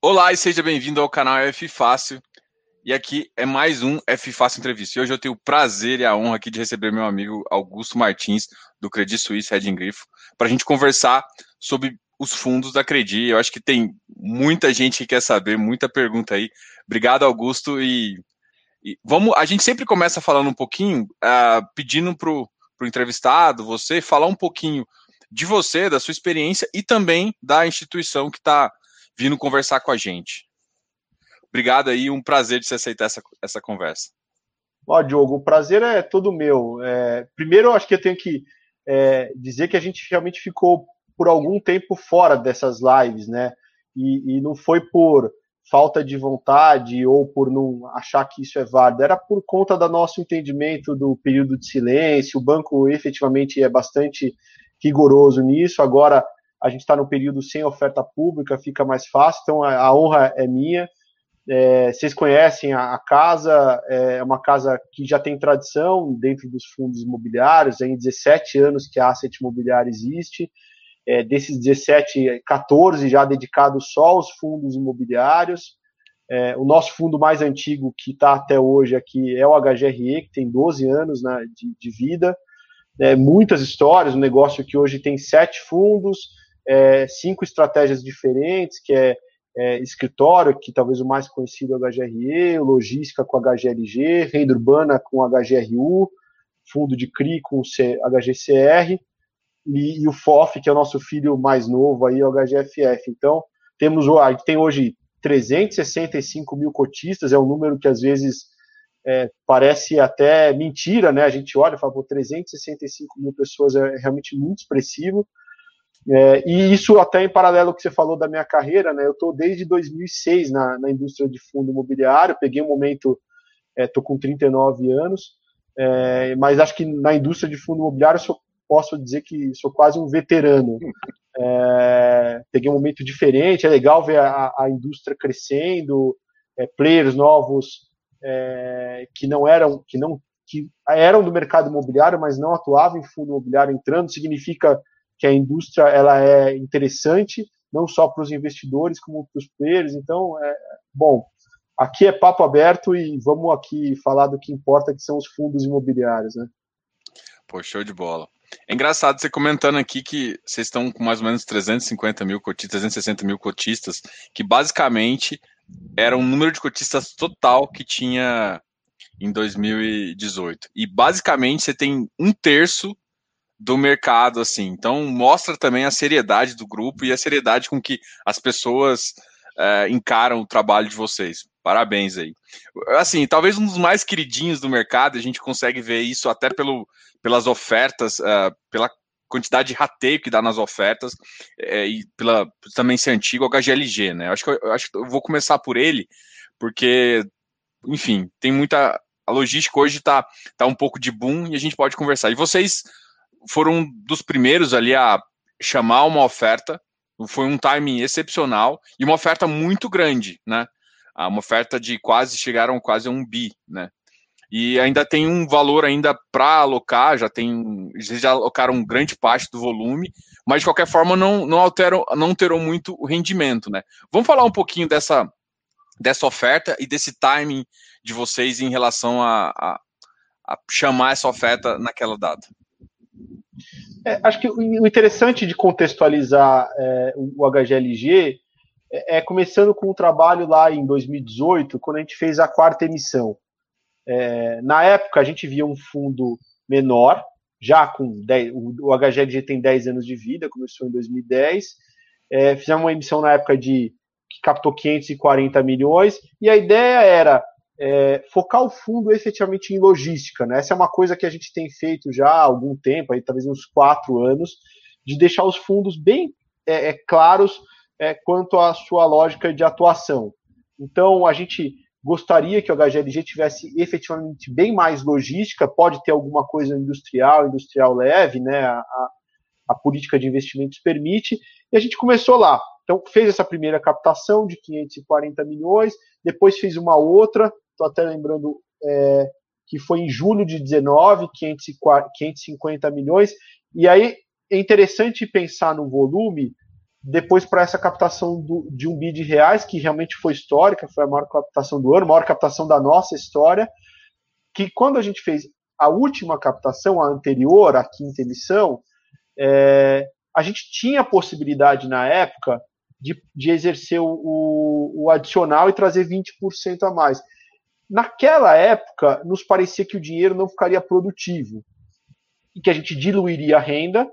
Olá e seja bem-vindo ao canal F Fácil. E aqui é mais um F Fácil Entrevista. E hoje eu tenho o prazer e a honra aqui de receber meu amigo Augusto Martins, do Credit Suisse Red Grifo, para a gente conversar sobre os fundos da Credi. Eu acho que tem muita gente que quer saber, muita pergunta aí. Obrigado, Augusto. E, e vamos. A gente sempre começa falando um pouquinho, uh, pedindo para o entrevistado, você, falar um pouquinho de você, da sua experiência e também da instituição que está vindo conversar com a gente. Obrigado aí, um prazer de você aceitar essa, essa conversa. Ó, Diogo, o prazer é todo meu. É, primeiro, eu acho que eu tenho que é, dizer que a gente realmente ficou por algum tempo fora dessas lives, né? E, e, não foi por falta de vontade ou por não achar que isso é válido, era por conta do nosso entendimento do período de silêncio. O banco efetivamente é bastante rigoroso nisso. Agora, a gente está no período sem oferta pública, fica mais fácil, então a, a honra é minha. É, vocês conhecem a, a, casa, é uma casa que já tem tradição dentro dos fundos imobiliários, em 17 anos que a Asset Imobiliária existe, é, desses 17, 14 já dedicados só aos fundos imobiliários. É, o nosso fundo mais antigo que está até hoje aqui é o HGRE, que tem 12 anos né, de, de vida. É, muitas histórias, um negócio que hoje tem sete fundos, é, cinco estratégias diferentes, que é, é, escritório, que talvez o mais conhecido é o HGRE, logística com HGLG, renda urbana com HGRU, fundo de CRI com HGCR, e, e, o FOF, que é o nosso filho mais novo aí, é o HGFF. Então, temos gente tem hoje 365 mil cotistas, é um número que às vezes é, parece até mentira, né? A gente olha e fala, pô, 365 mil pessoas é realmente muito expressivo, é, e isso até em paralelo ao que você falou da minha carreira, né? Eu estou desde 2006 na, na indústria de fundo imobiliário, peguei um momento, estou é, com 39 anos, é, mas acho que na indústria de fundo imobiliário eu posso dizer que sou quase um veterano. É, peguei um momento diferente, é legal ver a, a indústria crescendo, é, players novos é, que não eram, que não que eram do mercado imobiliário, mas não atuavam em fundo imobiliário entrando, significa que a indústria ela é interessante, não só para os investidores, como para os players. Então, é, bom, aqui é papo aberto e vamos aqui falar do que importa, que são os fundos imobiliários, né? Pô, show de bola. É engraçado você comentando aqui que vocês estão com mais ou menos 350 mil cotistas, 360 mil cotistas, que basicamente era um número de cotistas total que tinha em 2018. E basicamente você tem um terço do mercado, assim. Então, mostra também a seriedade do grupo e a seriedade com que as pessoas é, encaram o trabalho de vocês. Parabéns aí. Assim, talvez um dos mais queridinhos do mercado, a gente consegue ver isso até pelo, pelas ofertas, uh, pela quantidade de rateio que dá nas ofertas é, e pela também ser antigo o HGLG, né? Eu acho que eu, eu, acho que eu vou começar por ele, porque, enfim, tem muita. A logística hoje está tá um pouco de boom e a gente pode conversar. E vocês foram dos primeiros ali a chamar uma oferta. Foi um timing excepcional e uma oferta muito grande, né? Ah, uma oferta de quase chegaram quase a um bi, né? E ainda tem um valor ainda para alocar, já tem, já alocaram grande parte do volume, mas de qualquer forma não não alteram, não terão muito o rendimento, né? Vamos falar um pouquinho dessa dessa oferta e desse timing de vocês em relação a, a, a chamar essa oferta naquela data. É, acho que o interessante de contextualizar é, o HGLG é, é, começando com o trabalho lá em 2018, quando a gente fez a quarta emissão. É, na época, a gente via um fundo menor, já com 10, o, HGLG tem 10 anos de vida, começou em 2010. É, fizemos uma emissão na época de que captou 540 milhões, e a ideia era é, focar o fundo efetivamente em logística. Né? Essa é uma coisa que a gente tem feito já há algum tempo, aí, talvez uns quatro anos, de deixar os fundos bem é, é, claros é, quanto à sua lógica de atuação. Então, a gente gostaria que o HGLG tivesse efetivamente bem mais logística, pode ter alguma coisa industrial, industrial leve, né? A, a, a política de investimentos permite, e a gente começou lá. Então, fez essa primeira captação de 540 milhões, depois fez uma outra estou até lembrando é, que foi em julho de 19, 550 milhões, e aí é interessante pensar no volume depois para essa captação do, de um bi de reais, que realmente foi histórica, foi a maior captação do ano, a maior captação da nossa história, que quando a gente fez a última captação, a anterior, a quinta emissão, é, a gente tinha a possibilidade na época de, de exercer o, o, adicional e trazer 20% a mais. Naquela época, nos parecia que o dinheiro não ficaria produtivo e que a gente diluiria a renda,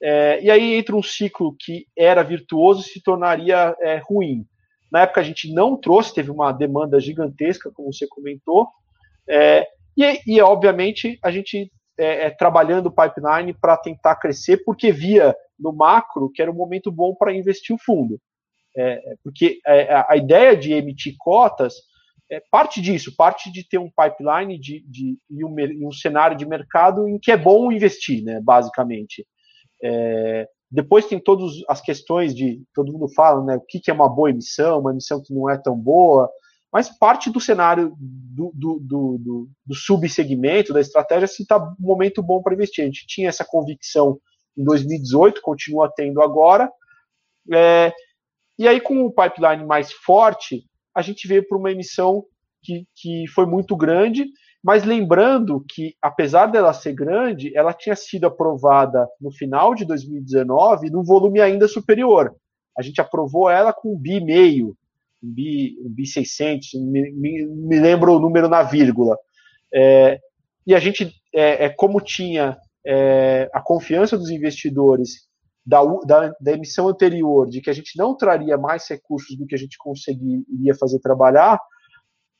é, e aí entra um ciclo que era virtuoso e se tornaria é, ruim. Na época a gente não trouxe, teve uma demanda gigantesca, como você comentou, é, e, e, obviamente a gente é, é, trabalhando o pipeline para tentar crescer, porque via no macro que era um momento bom para investir o fundo. É, porque a ideia de emitir cotas é parte disso, parte de ter um pipeline de, de, e, um, e um cenário de mercado em que é bom investir, né, basicamente. É, depois tem todas as questões de, todo mundo fala, né, o que, que é uma boa emissão, uma emissão que não é tão boa, mas parte do cenário do, do, do, do, do subsegmento, da estratégia, se está um momento bom para investir. A gente tinha essa convicção em 2018, continua tendo agora, é, e aí com o pipeline mais forte, a gente veio para uma emissão que, que foi muito grande, mas lembrando que, apesar dela ser grande, ela tinha sido aprovada no final de 2019 num volume ainda superior. A gente aprovou ela com um bi meio, um bi, um bi 600, me, me, me lembro o número na vírgula. É, e a gente, é, é como tinha é, a confiança dos investidores da, da, da, emissão anterior, de que a gente não traria mais recursos do que a gente conseguiria fazer trabalhar,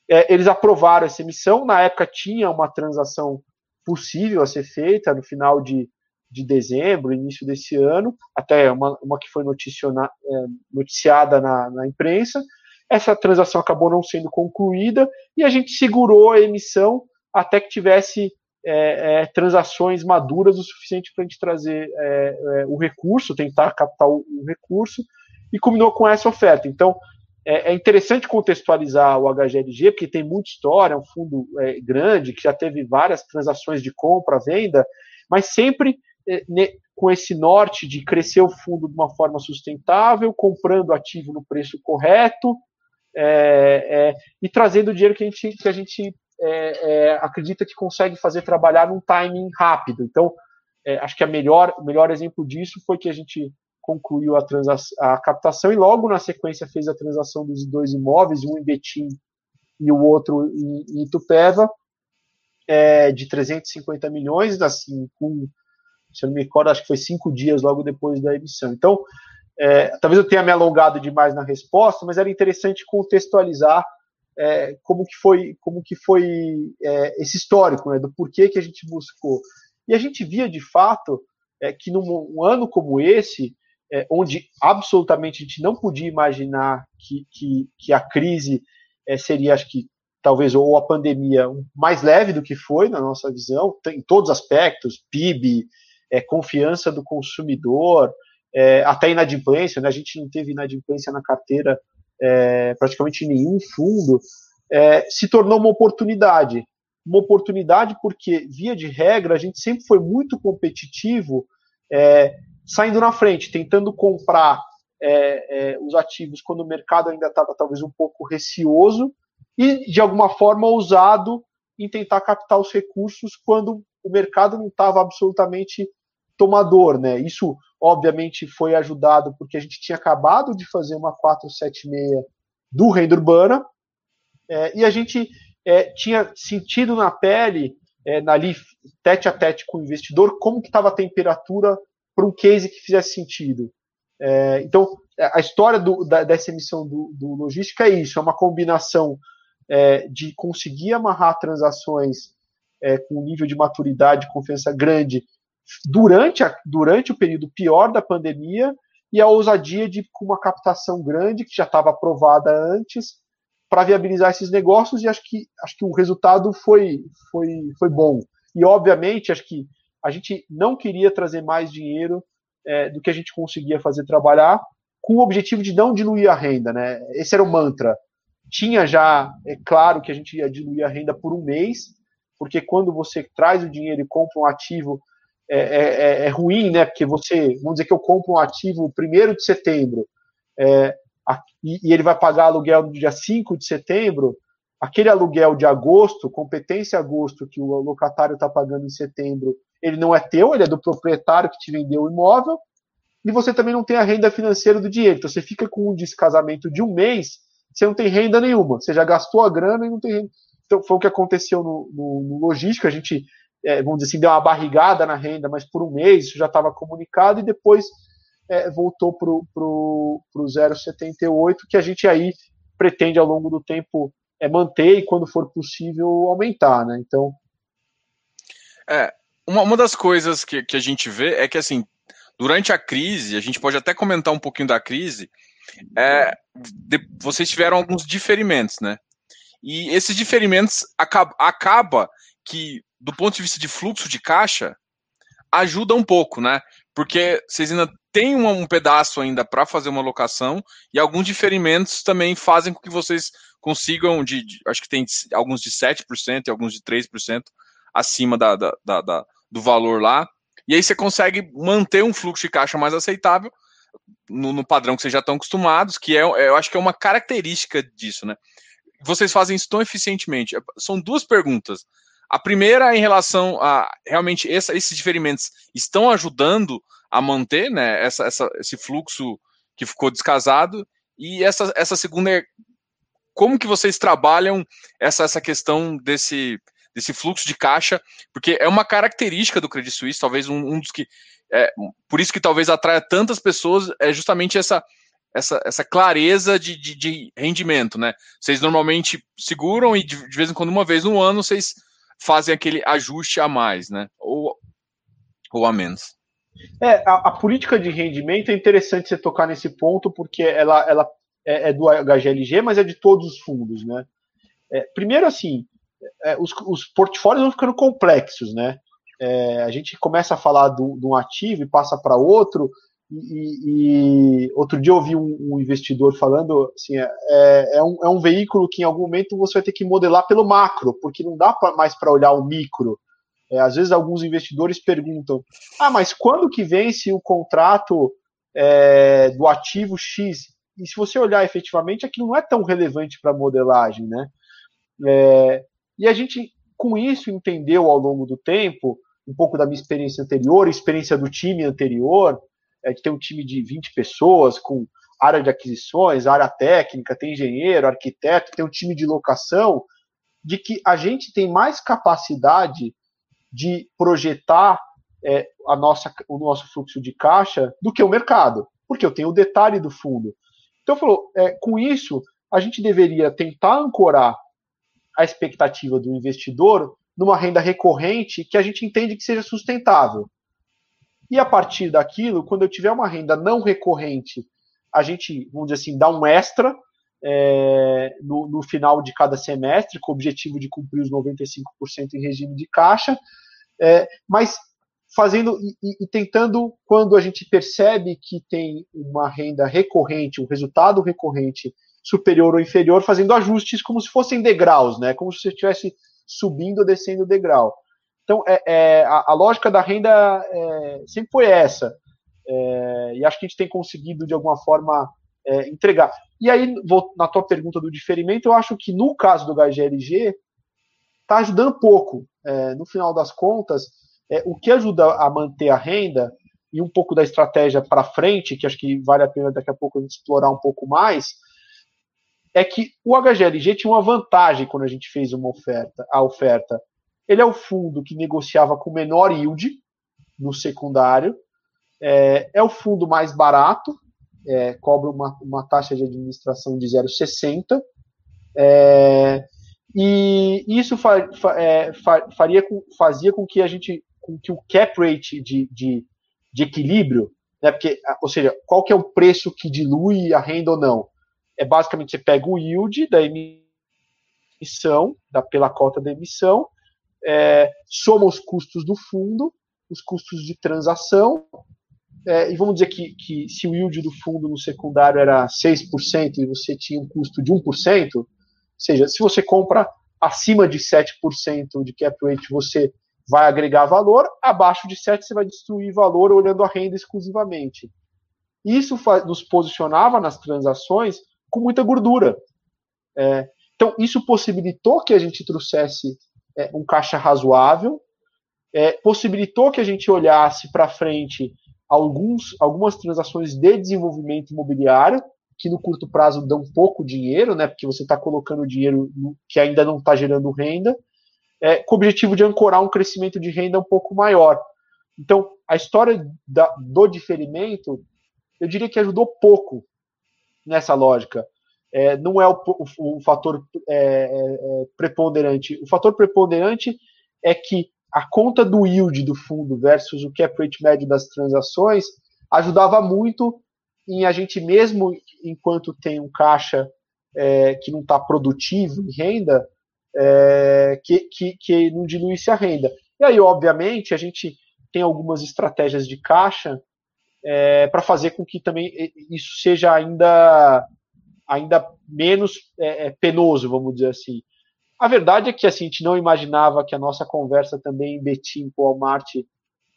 é, eles aprovaram essa emissão. Na época tinha uma transação possível a ser feita no final de, de dezembro, início desse ano, até uma, uma que foi é, noticiada na, na imprensa. Essa transação acabou não sendo concluída e a gente segurou a emissão até que tivesse é, é, transações maduras o suficiente para a gente trazer é, é, o recurso, tentar captar o, o, recurso, e combinou com essa oferta. Então, é, é interessante contextualizar o HGLG, porque tem muita história, é um fundo é, grande, que já teve várias transações de compra, venda, mas sempre ne, com esse norte de crescer o fundo de uma forma sustentável, comprando ativo no preço correto, e trazendo o dinheiro que a gente, que a gente é, é, acredita que consegue fazer trabalhar num timing rápido. Então, é, acho que a melhor, o melhor exemplo disso foi que a gente concluiu a, a captação e logo na sequência fez a transação dos dois imóveis, um em Betim e o outro em, em Itupeva, é, de 350 milhões, assim, com, se eu não me recordo, acho que foi cinco dias logo depois da emissão. Então, é, talvez eu tenha me alongado demais na resposta, mas era interessante contextualizar é, como que foi, como que foi é, esse histórico, né, do porquê que a gente buscou. E a gente via de fato é, que num um ano como esse, é, onde absolutamente a gente não podia imaginar que, que, que a crise é, seria, acho que talvez ou a pandemia mais leve do que foi na nossa visão, em todos os aspectos, PIB, é, confiança do consumidor, até inadimplência, né? a gente não teve inadimplência na carteira é, praticamente nenhum fundo, é, se tornou uma oportunidade. Uma oportunidade porque, via de regra, a gente sempre foi muito competitivo, é, saindo na frente, tentando comprar é, é, os ativos quando o mercado ainda estava talvez um pouco receoso e, de alguma forma, ousado em tentar captar os recursos quando o mercado não estava absolutamente tomador, né? Isso obviamente foi ajudado porque a gente tinha acabado de fazer uma 476 do renda urbana é, e a gente é, tinha sentido na pele, é, ali tete a tete com o investidor, como que estava a temperatura para um case que fizesse sentido. É, então, a história do, da, dessa emissão do, do, logística é isso, é uma combinação é, de conseguir amarrar transações é, com um nível de maturidade, confiança grande durante, a, durante o período pior da pandemia e a ousadia de com uma captação grande que já estava aprovada antes para viabilizar esses negócios e acho que acho que o resultado foi foi foi bom. E obviamente acho que a gente não queria trazer mais dinheiro é, do que a gente conseguia fazer trabalhar com o objetivo de não diluir a renda né? Esse era o mantra. Tinha já é claro que a gente ia diluir a renda por um mês porque quando você traz o dinheiro e compra um ativo é, é, é, ruim, né? Porque você, vamos dizer que eu compro um ativo primeiro de setembro é, e, e, ele vai pagar aluguel no dia 5 de setembro, aquele aluguel de agosto, competência agosto que o locatário está pagando em setembro, ele não é teu, ele é do proprietário que te vendeu o imóvel, e você também não tem a renda financeira do dinheiro. Então você fica com um descasamento de um mês, você não tem renda nenhuma. Você já gastou a grana e não tem renda. Então foi o que aconteceu no, no, no logístico. A gente, é, vamos dizer assim, deu uma barrigada na renda, mas por um mês isso já estava comunicado e depois é, voltou para o 0,78, que a gente aí pretende ao longo do tempo é, manter e, quando for possível, aumentar. Né? Então. É, uma, uma das coisas que, que a gente vê é que assim durante a crise, a gente pode até comentar um pouquinho da crise, é, de, vocês tiveram alguns diferimentos, né? E esses diferimentos acaba, acaba que, do ponto de vista de fluxo de caixa, ajuda um pouco, né? Porque vocês ainda têm um, pedaço ainda para fazer uma locação e alguns diferimentos também fazem com que vocês consigam, de, de acho que tem alguns de 7% e alguns de 3% acima da, da, da, da, do valor lá, e aí você consegue manter um fluxo de caixa mais aceitável no, no padrão que vocês já estão acostumados, que é, eu acho que é uma característica disso, né? Vocês fazem isso tão eficientemente. São duas perguntas. A primeira é em relação a realmente essa, esses diferimentos estão ajudando a manter né, essa, essa, esse fluxo que ficou descasado. E essa, essa segunda é como que vocês trabalham essa, essa questão desse, desse fluxo de caixa, porque é uma característica do Credit Suisse, talvez um, um dos que. É, por isso que talvez atraia tantas pessoas, é justamente essa, essa, essa clareza de, de, de rendimento, né? Vocês normalmente seguram e de, de, vez em quando, uma vez no ano, vocês fazem aquele ajuste a mais, né? Ou, ou a menos. É, a, a, política de rendimento é interessante você tocar nesse ponto, porque ela, ela é, é do HGLG, mas é de todos os fundos, né? É, primeiro, assim, é, os, os, portfólios vão ficando complexos, né? É, a gente começa a falar de um ativo e passa para outro, e, e, outro dia eu ouvi um, um investidor falando assim, é, é, é, um, é um veículo que em algum momento você vai ter que modelar pelo macro, porque não dá pra, mais para olhar o micro. É, às vezes alguns investidores perguntam, ah, mas quando que vence o contrato é, do ativo X? E se você olhar efetivamente, aquilo não é tão relevante para modelagem, né? É, e a gente, com isso, entendeu ao longo do tempo, um pouco da minha experiência anterior, experiência do time anterior, é, que tem um time de 20 pessoas, com área de aquisições, área técnica, tem engenheiro, arquiteto, tem um time de locação, de que a gente tem mais capacidade de projetar é, a nossa, o nosso fluxo de caixa do que o mercado, porque eu tenho o detalhe do fundo. Então, falou, é, com isso, a gente deveria tentar ancorar a expectativa do investidor numa renda recorrente que a gente entende que seja sustentável. E a partir daquilo, quando eu tiver uma renda não recorrente, a gente, vamos dizer assim, dá um extra é, no, no, final de cada semestre, com o objetivo de cumprir os 95% em regime de caixa, é, mas fazendo e, e, tentando, quando a gente percebe que tem uma renda recorrente, um resultado recorrente superior ou inferior, fazendo ajustes como se fossem degraus, né? Como se você estivesse subindo ou descendo o degrau. Então, é, é a, a, lógica da renda é, sempre foi essa. É, e acho que a gente tem conseguido, de alguma forma, é, entregar. E aí, vou, na tua pergunta do diferimento, eu acho que no caso do HGLG, está ajudando pouco. É, no final das contas, o que ajuda a manter a renda e um pouco da estratégia para frente, que acho que vale a pena daqui a pouco a gente explorar um pouco mais, é que o HGLG tinha uma vantagem quando a gente fez uma oferta, a oferta. Ele é o fundo que negociava com menor yield no secundário, é, é o fundo mais barato, é, cobra uma, uma taxa de administração de 0,60, é, e isso fa, fa, é, fa, faria com, fazia com que a gente, com que o cap rate de, de, de equilíbrio, né, porque, ou seja, qual que é o preço que dilui a renda ou não? é basicamente você pega o yield da emissão, da, pela cota da emissão, é, soma os custos do fundo, os custos de transação, é, e vamos dizer que, que se o yield do fundo no secundário era 6% e você tinha um custo de 1%, ou seja, se você compra acima de 7% de cap rate, você vai agregar valor, abaixo de 7 você vai destruir valor olhando a renda exclusivamente. Isso nos posicionava nas transações com muita gordura. É, então, isso possibilitou que a gente trouxesse é, um caixa razoável, é, possibilitou que a gente olhasse para frente alguns, algumas transações de desenvolvimento imobiliário, que no curto prazo dão pouco dinheiro, né, porque você está colocando dinheiro que ainda não está gerando renda, é, com o objetivo de ancorar um crescimento de renda um pouco maior. Então, a história da, do diferimento, eu diria que ajudou pouco nessa lógica. É, não é o, o, o fator é, é, é, preponderante. O fator preponderante é que a conta do yield do fundo versus o cap rate médio das transações ajudava muito em a gente mesmo enquanto tem um caixa é, que não está produtivo em renda, é, que, que, que não diluísse a renda. E aí, obviamente, a gente tem algumas estratégias de caixa é, para fazer com que também isso seja ainda, ainda menos é, é, penoso, vamos dizer assim. A verdade é que assim, a gente não imaginava que a nossa conversa também em Betim com o Walmart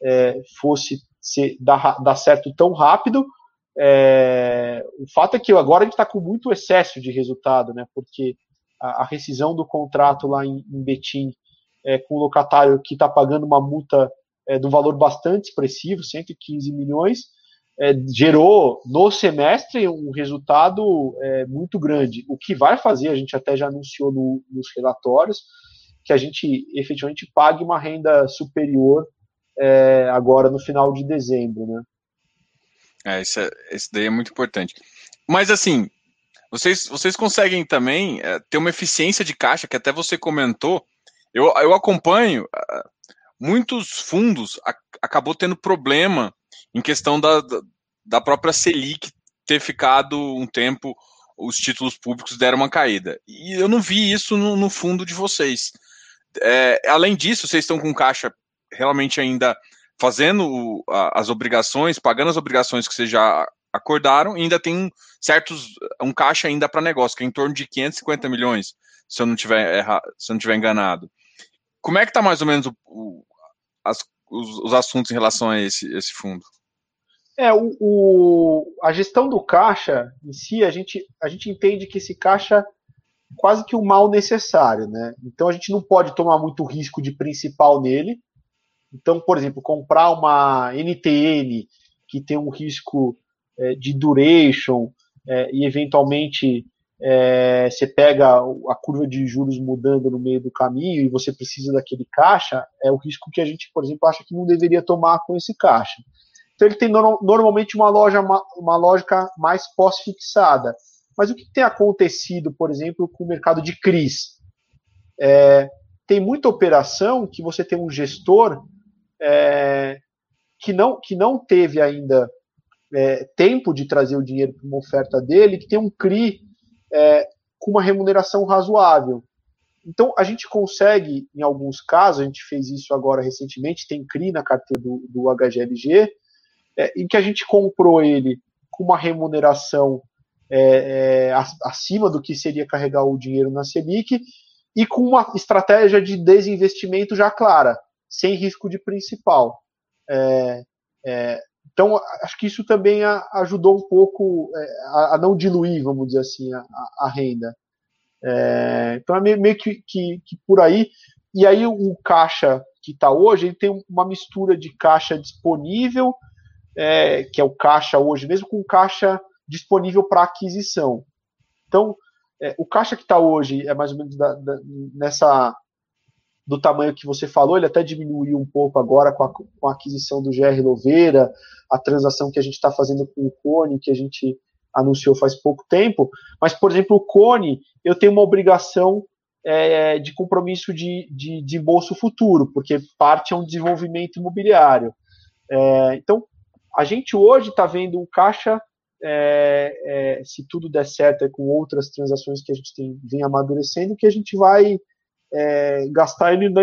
é, fosse ser, dar, dar certo tão rápido, é, o fato é que agora a gente está com muito excesso de resultado, né? Porque a, a rescisão do contrato lá em, em Betim é, com o locatário que está pagando uma multa é, do valor bastante expressivo, 115 milhões, é, gerou no semestre um resultado é, muito grande. O que vai fazer, a gente até já anunciou no, nos relatórios, que a gente efetivamente pague uma renda superior é, agora no final de dezembro, né? É, isso, é, isso daí é muito importante. Mas assim, vocês, vocês conseguem também é, ter uma eficiência de caixa, que até você comentou. Eu, eu acompanho, uh, muitos fundos a, acabou tendo problema em questão da, da própria Selic ter ficado um tempo, os títulos públicos deram uma caída. E eu não vi isso no, no fundo de vocês. É, além disso, vocês estão com caixa realmente ainda fazendo as obrigações, pagando as obrigações que vocês já acordaram, e ainda tem certos um caixa ainda para negócio, que é em torno de 550 milhões, se eu não tiver erra, se eu não tiver enganado. Como é que está mais ou menos o, o, as, os, os, assuntos em relação a esse, esse fundo? É, o, o, a gestão do caixa em si, a gente, a gente entende que esse caixa quase que um mal necessário, né? Então a gente não pode tomar muito risco de principal nele, então, por exemplo, comprar uma NTN que tem um risco é, de duration é, e eventualmente é, você pega a curva de juros mudando no meio do caminho e você precisa daquele caixa, é o risco que a gente, por exemplo, acha que não deveria tomar com esse caixa. Então ele tem no, normalmente uma, loja, uma, uma lógica mais pós-fixada. Mas o que tem acontecido, por exemplo, com o mercado de CRIs? É, tem muita operação que você tem um gestor é, que, não, que não teve ainda é, tempo de trazer o dinheiro para uma oferta dele, que tem um CRI é, com uma remuneração razoável. Então, a gente consegue, em alguns casos, a gente fez isso agora recentemente, tem CRI na carteira do, do HGLG, é, em que a gente comprou ele com uma remuneração é, é, acima do que seria carregar o dinheiro na Selic e com uma estratégia de desinvestimento já clara sem risco de principal. É, é, então, acho que isso também ajudou um pouco a, não diluir, vamos dizer assim, a, a renda. Então, é meio, meio que, que, que, por aí. E aí, o caixa que está hoje, ele tem uma mistura de caixa disponível, é, que é o caixa hoje mesmo, com caixa disponível para aquisição. Então, é, o caixa que está hoje é mais ou menos da, da, nessa do tamanho que você falou, ele até diminuiu um pouco agora com a, com a aquisição do GR Louveira, a transação que a gente está fazendo com o Cone, que a gente anunciou faz pouco tempo, mas, por exemplo, o Cone, eu tenho uma obrigação é, de compromisso de, de, de bolso futuro, porque parte é um desenvolvimento imobiliário. É, então, a gente hoje está vendo um caixa, é, é, se tudo der certo, é com outras transações que a gente tem, vem amadurecendo, que a gente vai é, gastar ele na,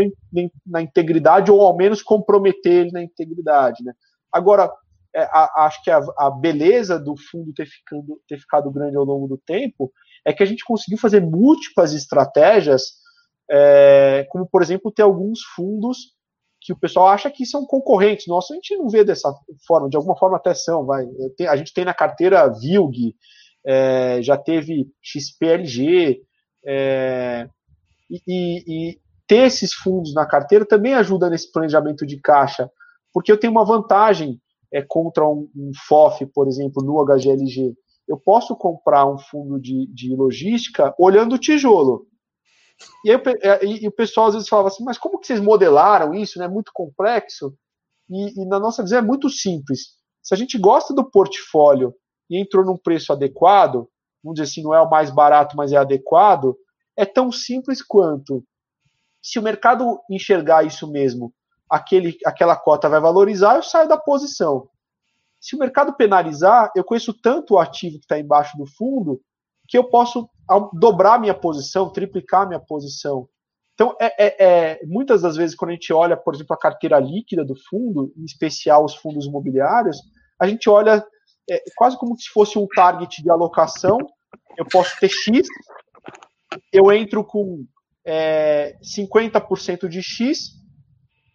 na, integridade ou ao menos comprometer ele na integridade. Né? Agora, é, a, acho que a, a, beleza do fundo ter, ficando, ter ficado grande ao longo do tempo é que a gente conseguiu fazer múltiplas estratégias, é, como por exemplo ter alguns fundos que o pessoal acha que são concorrentes nossos, a gente não vê dessa forma, de alguma forma até são, vai. A gente tem na carteira VILG, é, já teve XPLG, é, e, e, ter esses fundos na carteira também ajuda nesse planejamento de caixa, porque eu tenho uma vantagem é, contra um, um FOF, por exemplo, no HGLG. Eu posso comprar um fundo de, de logística olhando o tijolo. E, aí, é, e, e, o pessoal às vezes falava assim, mas como que vocês modelaram isso? É né? muito complexo. E, e, na nossa visão é muito simples. Se a gente gosta do portfólio e entrou num preço adequado, vamos dizer assim, não é o mais barato, mas é adequado, é tão simples quanto se o mercado enxergar isso mesmo, aquele, aquela cota vai valorizar, eu saio da posição. Se o mercado penalizar, eu conheço tanto o ativo que está embaixo do fundo que eu posso dobrar minha posição, triplicar minha posição. Então, é, é, é, muitas das vezes, quando a gente olha, por exemplo, a carteira líquida do fundo, em especial os fundos imobiliários, a gente olha é, quase como se fosse um target de alocação. Eu posso ter X, eu entro com é, 50% de X,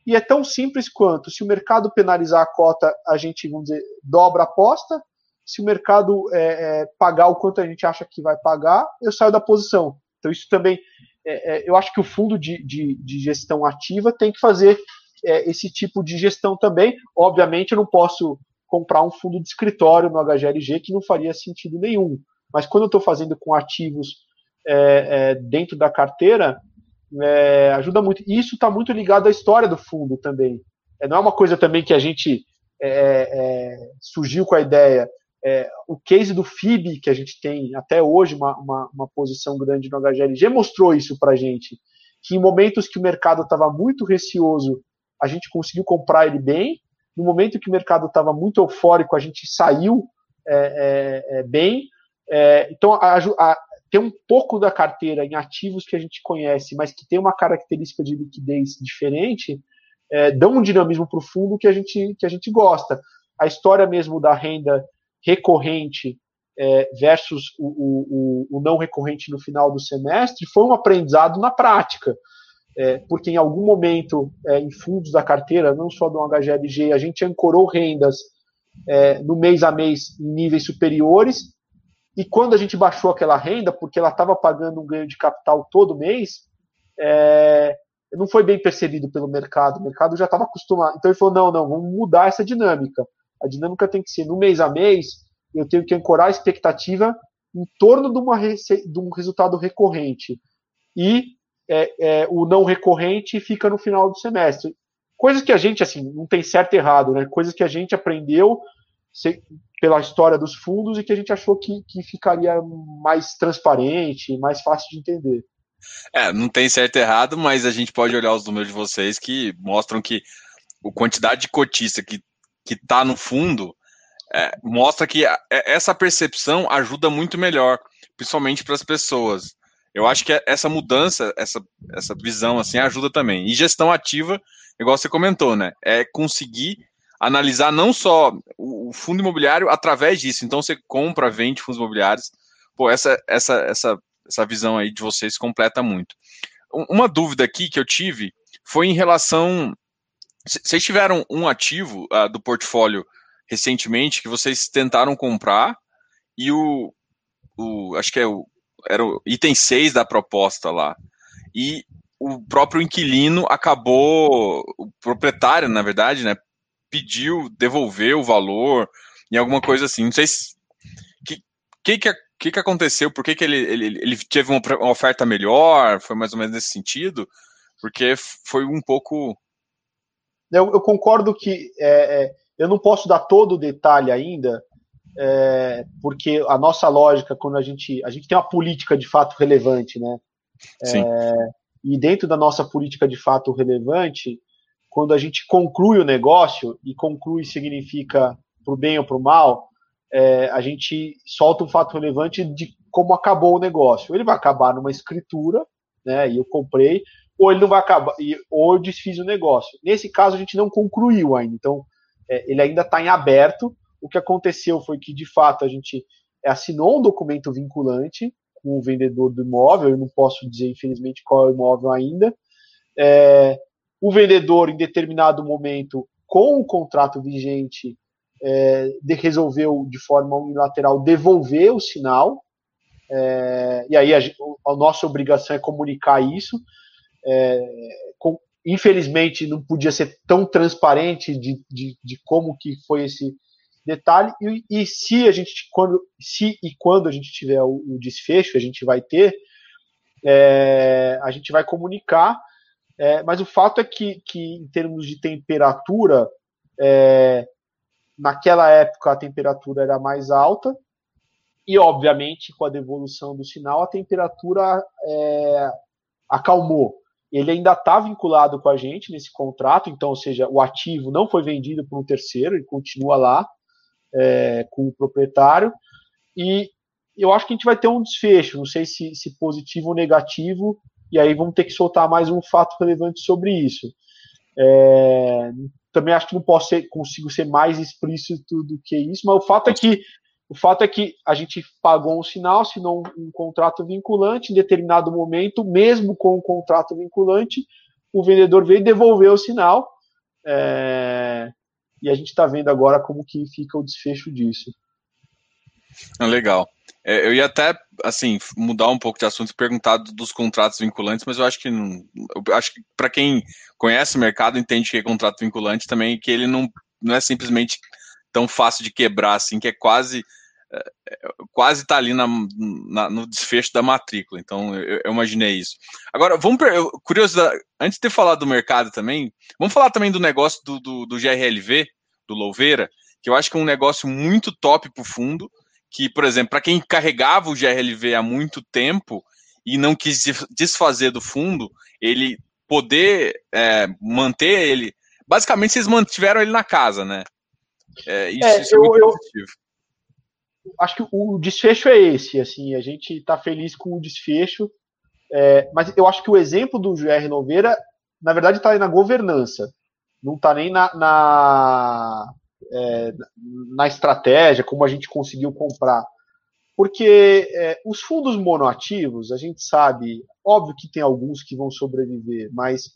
e é tão simples quanto se o mercado penalizar a cota, a gente, vamos dizer, dobra a aposta, se o mercado é, é, pagar o quanto a gente acha que vai pagar, eu saio da posição. Então, isso também, é, é eu acho que o fundo de, de, de gestão ativa tem que fazer é, esse tipo de gestão também. Obviamente, eu não posso comprar um fundo de escritório no HGLG que não faria sentido nenhum. Mas quando eu estou fazendo com ativos é, dentro da carteira ajuda muito. E isso está muito ligado à história do fundo também. Não é uma coisa também que a gente surgiu com a ideia. O case do FIB, que a gente tem até hoje uma, uma, uma posição grande no HGLG, mostrou isso para a gente. Que em momentos que o mercado estava muito receoso, a gente conseguiu comprar ele bem. No momento que o mercado estava muito eufórico, a gente saiu é, é, é, bem. então, a, a, ter um pouco da carteira em ativos que a gente conhece, mas que tem uma característica de liquidez diferente, é, dão um dinamismo para o fundo que a, gente, que a gente gosta. A história mesmo da renda recorrente é, versus o, o, o, não recorrente no final do semestre foi um aprendizado na prática. É, porque em algum momento, é, em fundos da carteira, não só do HGLG, a gente ancorou rendas é, no mês a mês em níveis superiores, e quando a gente baixou aquela renda, porque ela estava pagando um ganho de capital todo mês, é, não foi bem percebido pelo mercado. O mercado já estava acostumado. Então ele falou: não, não, vamos mudar essa dinâmica. A dinâmica tem que ser no mês a mês, eu tenho que ancorar a expectativa em torno de, uma, de um resultado recorrente. E é, é, o não recorrente fica no final do semestre. Coisas que a gente, assim, não tem certo e errado, né? Coisas que a gente aprendeu pela história dos fundos e que a gente achou que, que ficaria mais transparente, mais fácil de entender. É, não tem certo e errado, mas a gente pode olhar os números de vocês que mostram que a quantidade de cotista que que está no fundo é, mostra que a, é, essa percepção ajuda muito melhor, principalmente para as pessoas. Eu acho que essa mudança, essa, essa visão assim ajuda também. E gestão ativa, igual você comentou, né? É conseguir analisar não só o fundo imobiliário através disso. Então você compra, vende fundos imobiliários. Pô, essa, essa, essa, essa visão aí de vocês completa muito. Uma dúvida aqui que eu tive foi em relação. Vocês tiveram um ativo uh, do portfólio recentemente que vocês tentaram comprar e o, o acho que é o, era o item 6 da proposta lá. E o próprio inquilino acabou, o proprietário, na verdade, né, pediu devolver o valor em alguma coisa assim. Não sei se. que, que, que, que, que aconteceu? Por que, que ele, ele, ele teve uma oferta melhor? Foi mais ou menos nesse sentido? Porque foi um pouco. Eu, eu concordo que é, é, eu não posso dar todo o detalhe ainda, é, porque a nossa lógica, quando a gente. A gente tem uma política de fato relevante, né? Sim. É, e dentro da nossa política de fato relevante, quando a gente conclui o negócio, e conclui significa para o bem ou para o mal, é, a gente solta um fato relevante de como acabou o negócio. Ele vai acabar numa escritura, né, e eu comprei, ou ele não vai acabar, ou eu desfiz o negócio. Nesse caso, a gente não concluiu ainda, então é, ele ainda está em aberto. O que aconteceu foi que, de fato, a gente assinou um documento vinculante com o vendedor do imóvel, eu não posso dizer, infelizmente, qual é o imóvel ainda, é, o vendedor, em determinado momento, com o contrato vigente, é, de, resolveu de forma unilateral devolver o sinal, é, e aí a, a, nossa obrigação é comunicar isso. É, com, infelizmente não podia ser tão transparente de, de, de como que foi esse detalhe. E, e, se a gente quando se e quando a gente tiver o, o desfecho a gente vai ter é, a gente vai comunicar. É, mas o fato é que, que em termos de temperatura é, naquela época a temperatura era mais alta. E obviamente com a devolução do sinal a temperatura é, acalmou ele ainda está vinculado com a gente nesse contrato, então, ou seja, o ativo não foi vendido por um terceiro, ele continua lá é, com o proprietário, e eu acho que a gente vai ter um desfecho, não sei se, se positivo ou negativo, e aí vamos ter que soltar mais um fato relevante sobre isso. É, também acho que não posso ser, consigo ser mais explícito do que isso, mas o fato é que o fato é que a gente pagou um sinal, assinou um, um contrato vinculante, em determinado momento, mesmo com um contrato vinculante, o vendedor veio devolver o sinal. É, e a gente está vendo agora como que fica o desfecho disso. Ah, legal. É, eu ia até assim mudar um pouco de assunto e perguntar dos contratos vinculantes, mas eu acho que não, eu acho que para quem conhece o mercado entende que é contrato vinculante também que ele não, não é simplesmente tão fácil de quebrar assim, que é quase quase está ali na, na, no desfecho da matrícula. Então, eu, eu imaginei isso. Agora, vamos curiosidade, antes de ter falado do mercado também, vamos falar também do negócio do, do, do GRLV, do Louveira, que eu acho que é um negócio muito top para o fundo, que, por exemplo, para quem carregava o GRLV há muito tempo e não quis desfazer do fundo, ele poder é, manter ele. Basicamente, vocês mantiveram ele na casa, né? É, isso, é, isso é eu, muito positivo acho que o desfecho é esse, assim, a gente está feliz com o desfecho, é, mas eu acho que o exemplo do GR Noveira, na verdade, está na governança, não está nem na, na, é, na, estratégia, como a gente conseguiu comprar. Porque é, os fundos monoativos, a gente sabe, óbvio que tem alguns que vão sobreviver, mas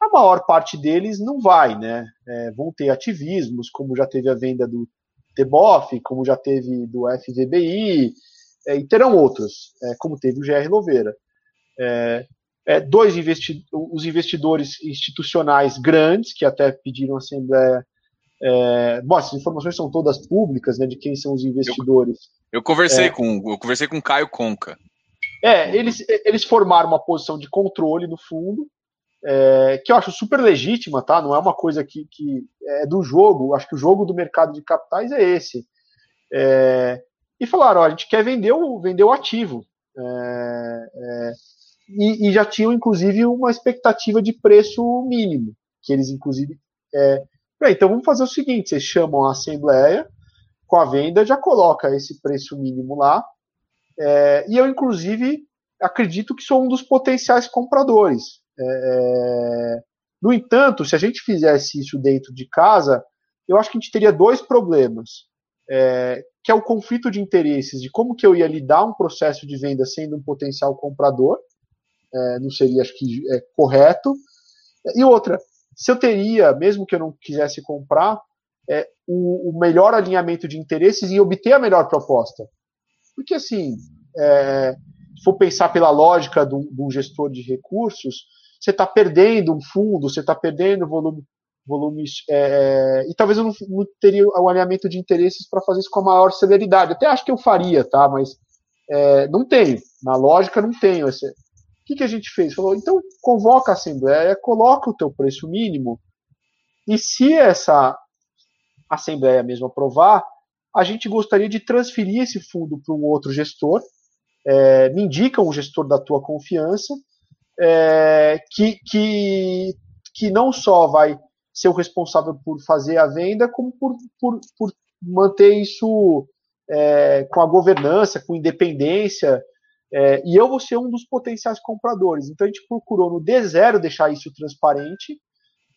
a maior parte deles não vai, né? É, vão ter ativismos, como já teve a venda do TBOF, como já teve do FVBI, é, e terão outros, é, como teve o GR Louveira. É, é, dois investi os investidores institucionais grandes, que até pediram assembleia. É, bom, essas informações são todas públicas, né, de quem são os investidores. Eu, eu conversei com eu conversei com Caio Conca. É, eles, eles formaram uma posição de controle no fundo, é, que eu acho super legítima, tá? Não é uma coisa que, que é do jogo. Acho que o jogo do mercado de capitais é esse. É, e falaram: ó, a gente quer vender o, vender o ativo. É, é, e, e, já tinham, inclusive, uma expectativa de preço mínimo, que eles, inclusive. É, então vamos fazer o seguinte: vocês chamam a assembleia com a venda, já coloca esse preço mínimo lá. É, e eu, inclusive, acredito que sou um dos potenciais compradores. É, é, no entanto, se a gente fizesse isso dentro de casa, eu acho que a gente teria dois problemas. É, que é o conflito de interesses, de como que eu ia lidar um processo de venda sendo um potencial comprador, é, não seria, acho que, é, correto. E outra, se eu teria, mesmo que eu não quisesse comprar, é, o, o, melhor alinhamento de interesses e obter a melhor proposta. Porque, assim, é, se for pensar pela lógica de um gestor de recursos, você está perdendo um fundo, você está perdendo volume, volumes. É, e talvez eu não, não, teria o alinhamento de interesses para fazer isso com a maior celeridade. Até acho que eu faria, tá? Mas é, não tenho. Na lógica, não tenho. Esse, o que, que a gente fez? Falou, então convoca a Assembleia, coloca o teu preço mínimo, e se essa Assembleia mesmo aprovar, a gente gostaria de transferir esse fundo para um outro gestor. É, me indica um gestor da tua confiança é, que, que, que não só vai ser o responsável por fazer a venda, como por, por, por manter isso é, com a governança, com independência. É, e eu vou ser um dos potenciais compradores. Então a gente procurou no D0 deixar isso transparente.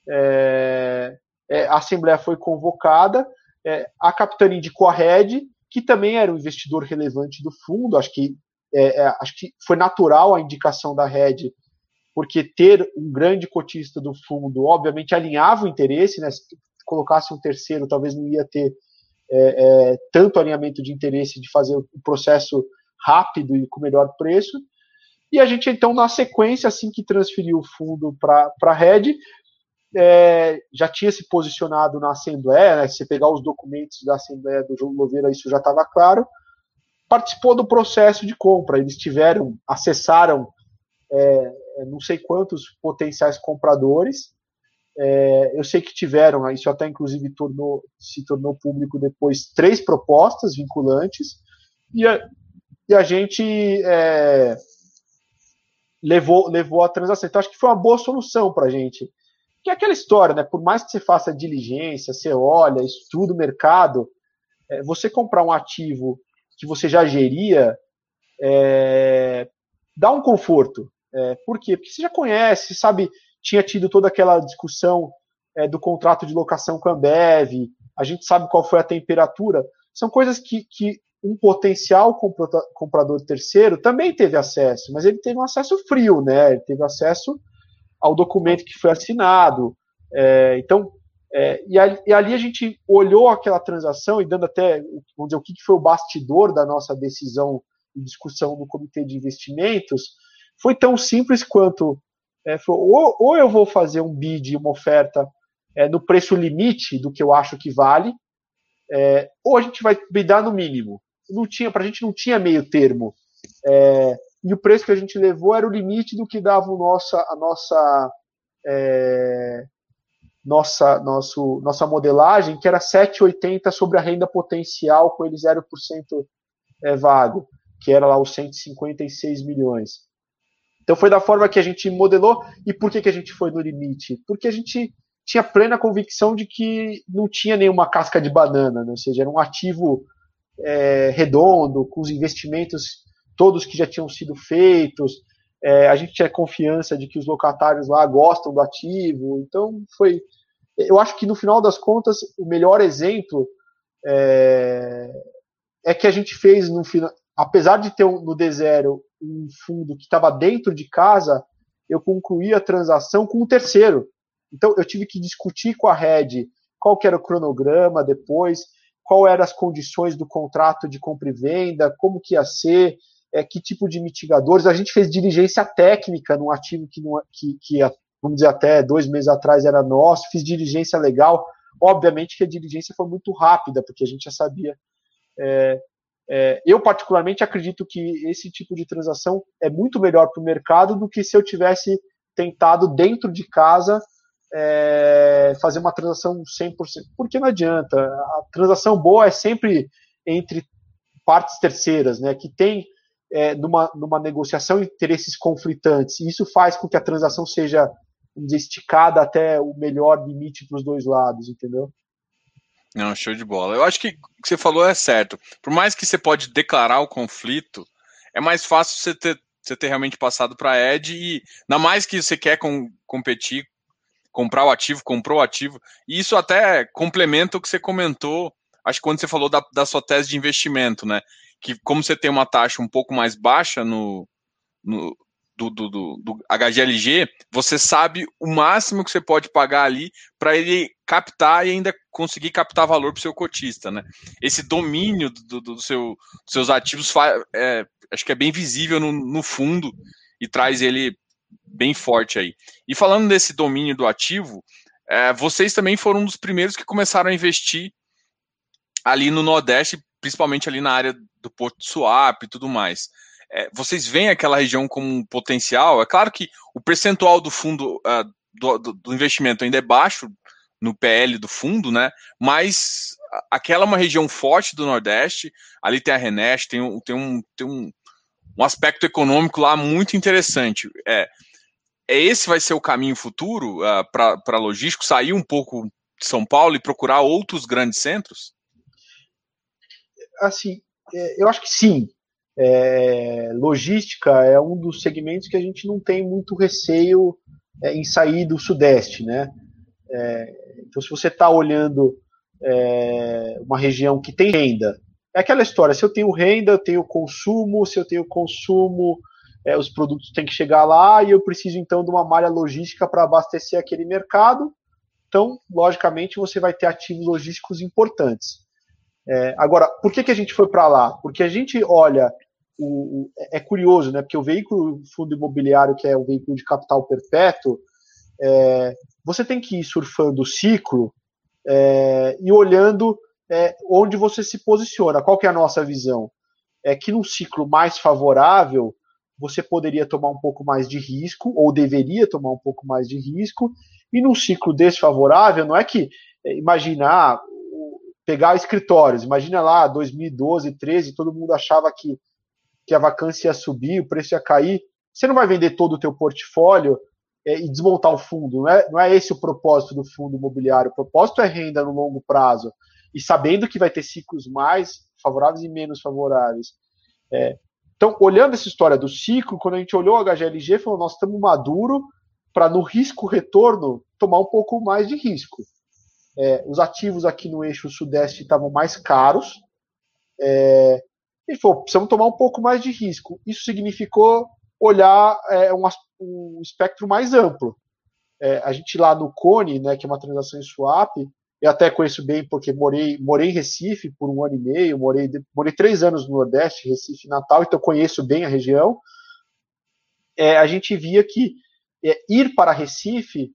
É, é, a Assembleia foi convocada, é, a capitania indicou a Red, que também era um investidor relevante do fundo. Acho que, acho que foi natural a indicação da Red porque ter um grande cotista do fundo, obviamente, alinhava o interesse, né? Se colocasse um terceiro, talvez não ia ter é, é, tanto alinhamento de interesse de fazer o processo rápido e com melhor preço. E a gente, então, na sequência, assim que transferiu o fundo para a Red, é, já tinha se posicionado na Assembleia, né, se você pegar os documentos da Assembleia do João Louveira, isso já estava claro, participou do processo de compra. Eles tiveram, acessaram é, não sei quantos potenciais compradores. É, eu sei que tiveram, isso até inclusive tornou, se tornou público depois, três propostas vinculantes, e a, e a gente é, levou, levou a transação. Então, acho que foi uma boa solução para a gente. Que é aquela história, né? Por mais que você faça diligência, você olha, estuda o mercado, é, você comprar um ativo que você já geria é, dá um conforto. É, por quê? Porque você já conhece, sabe, tinha tido toda aquela discussão é, do contrato de locação com a Ambev, a gente sabe qual foi a temperatura. São coisas que, que um potencial comprador terceiro também teve acesso, mas ele teve um acesso frio, né? Ele teve acesso ao documento que foi assinado. É, então, é, e, ali, e, ali, a gente olhou aquela transação e dando até, vamos dizer, o que foi o bastidor da nossa decisão e discussão no comitê de investimentos, foi tão simples quanto é, foi, ou, ou, eu vou fazer um bid, uma oferta é, no preço limite do que eu acho que vale, é, ou a gente vai bidar no mínimo. Não tinha, para a gente não tinha meio termo. É, e o preço que a gente levou era o limite do que dava o nossa, a nossa, é, nossa, nosso, nossa modelagem, que era 7,80 sobre a renda potencial com ele 0% é, vago, que era lá os 156 milhões. Então foi da forma que a gente modelou. E por que, que a gente foi no limite? Porque a gente tinha plena convicção de que não tinha nenhuma casca de banana, né? ou seja, era um ativo é, redondo, com os investimentos todos que já tinham sido feitos. É, a gente tinha confiança de que os locatários lá gostam do ativo. Então foi. Eu acho que no final das contas, o melhor exemplo é, é que a gente fez no final. Apesar de ter um, no D0 um fundo que estava dentro de casa, eu concluí a transação com um terceiro. Então eu tive que discutir com a Red qual que era o cronograma depois, qual eram as condições do contrato de compra e venda, como que ia ser, é, que tipo de mitigadores. A gente fez diligência técnica num ativo que, que, que vamos dizer, até dois meses atrás era nosso, fiz diligência legal. Obviamente que a diligência foi muito rápida, porque a gente já sabia é, é, eu, particularmente, acredito que esse tipo de transação é muito melhor para o mercado do que se eu tivesse tentado dentro de casa é, fazer uma transação 100%. Porque não adianta. A transação boa é sempre entre partes terceiras, né, que tem é, numa, numa negociação interesses conflitantes. Isso faz com que a transação seja esticada até o melhor limite para os dois lados, entendeu? Não, show de bola. Eu acho que o que você falou é certo. Por mais que você pode declarar o conflito, é mais fácil você ter, você ter realmente passado para a Ed e, ainda mais que você quer com, competir, comprar o ativo, comprou o ativo, e isso até complementa o que você comentou, acho que quando você falou da, da sua tese de investimento, né? Que como você tem uma taxa um pouco mais baixa no, no do, do, do, do, HGLG, você sabe o máximo que você pode pagar ali para ele captar e ainda conseguir captar valor para o seu cotista, né? Esse domínio do, do seu, dos seus ativos é, acho que é bem visível no, no fundo e traz ele bem forte aí. E falando desse domínio do ativo, é, vocês também foram um dos primeiros que começaram a investir ali no Nordeste, principalmente ali na área do Porto Swap e tudo mais é, vocês veem aquela região como um potencial? É claro que o percentual do fundo uh, do, do, investimento ainda é baixo no PL do fundo, né? Mas aquela é uma região forte do Nordeste. Ali tem a Renest, tem, um, tem, um, tem um, um aspecto econômico lá muito interessante. É, é esse vai ser o caminho futuro uh, para logístico, sair um pouco de São Paulo e procurar outros grandes centros? Assim, é, eu acho que sim. É, logística é um dos segmentos que a gente não tem muito receio é, em sair do Sudeste, né? É, então, se você está olhando é, uma região que tem renda, é aquela história: se eu tenho renda, eu tenho consumo, se eu tenho consumo, é, os produtos têm que chegar lá e eu preciso então de uma malha logística para abastecer aquele mercado. Então, logicamente, você vai ter ativos logísticos importantes. É, agora, por que, que a gente foi para lá? Porque a gente olha, o, o, é curioso, né? Porque o veículo fundo imobiliário, que é o veículo de capital perpétuo, é, você tem que ir surfando o ciclo é, e olhando é, onde você se posiciona. Qual que é a nossa visão? É que num ciclo mais favorável, você poderia tomar um pouco mais de risco, ou deveria tomar um pouco mais de risco, e num ciclo desfavorável, não é que, é, imaginar, pegar escritórios, imagina lá, 2012, 13, todo mundo achava que, que a vacância ia subir, o preço ia cair, você não vai vender todo o teu portfólio e desmontar o fundo, não é, não é esse o propósito do fundo imobiliário, o propósito é renda no longo prazo, e sabendo que vai ter ciclos mais favoráveis e menos favoráveis. É, então, olhando essa história do ciclo, quando a gente olhou o HGLG, falou, nós estamos maduro para no risco-retorno tomar um pouco mais de risco. É, os ativos aqui no eixo sudeste estavam mais caros. É, e falou, precisamos tomar um pouco mais de risco. Isso significou olhar é, um, um, espectro mais amplo. É, a gente lá no Cone, né, que é uma transação em swap, eu até conheço bem porque morei, morei em Recife por um ano e meio, morei, morei três anos no Nordeste, Recife Natal, então conheço bem a região. É, a gente via que é, ir para Recife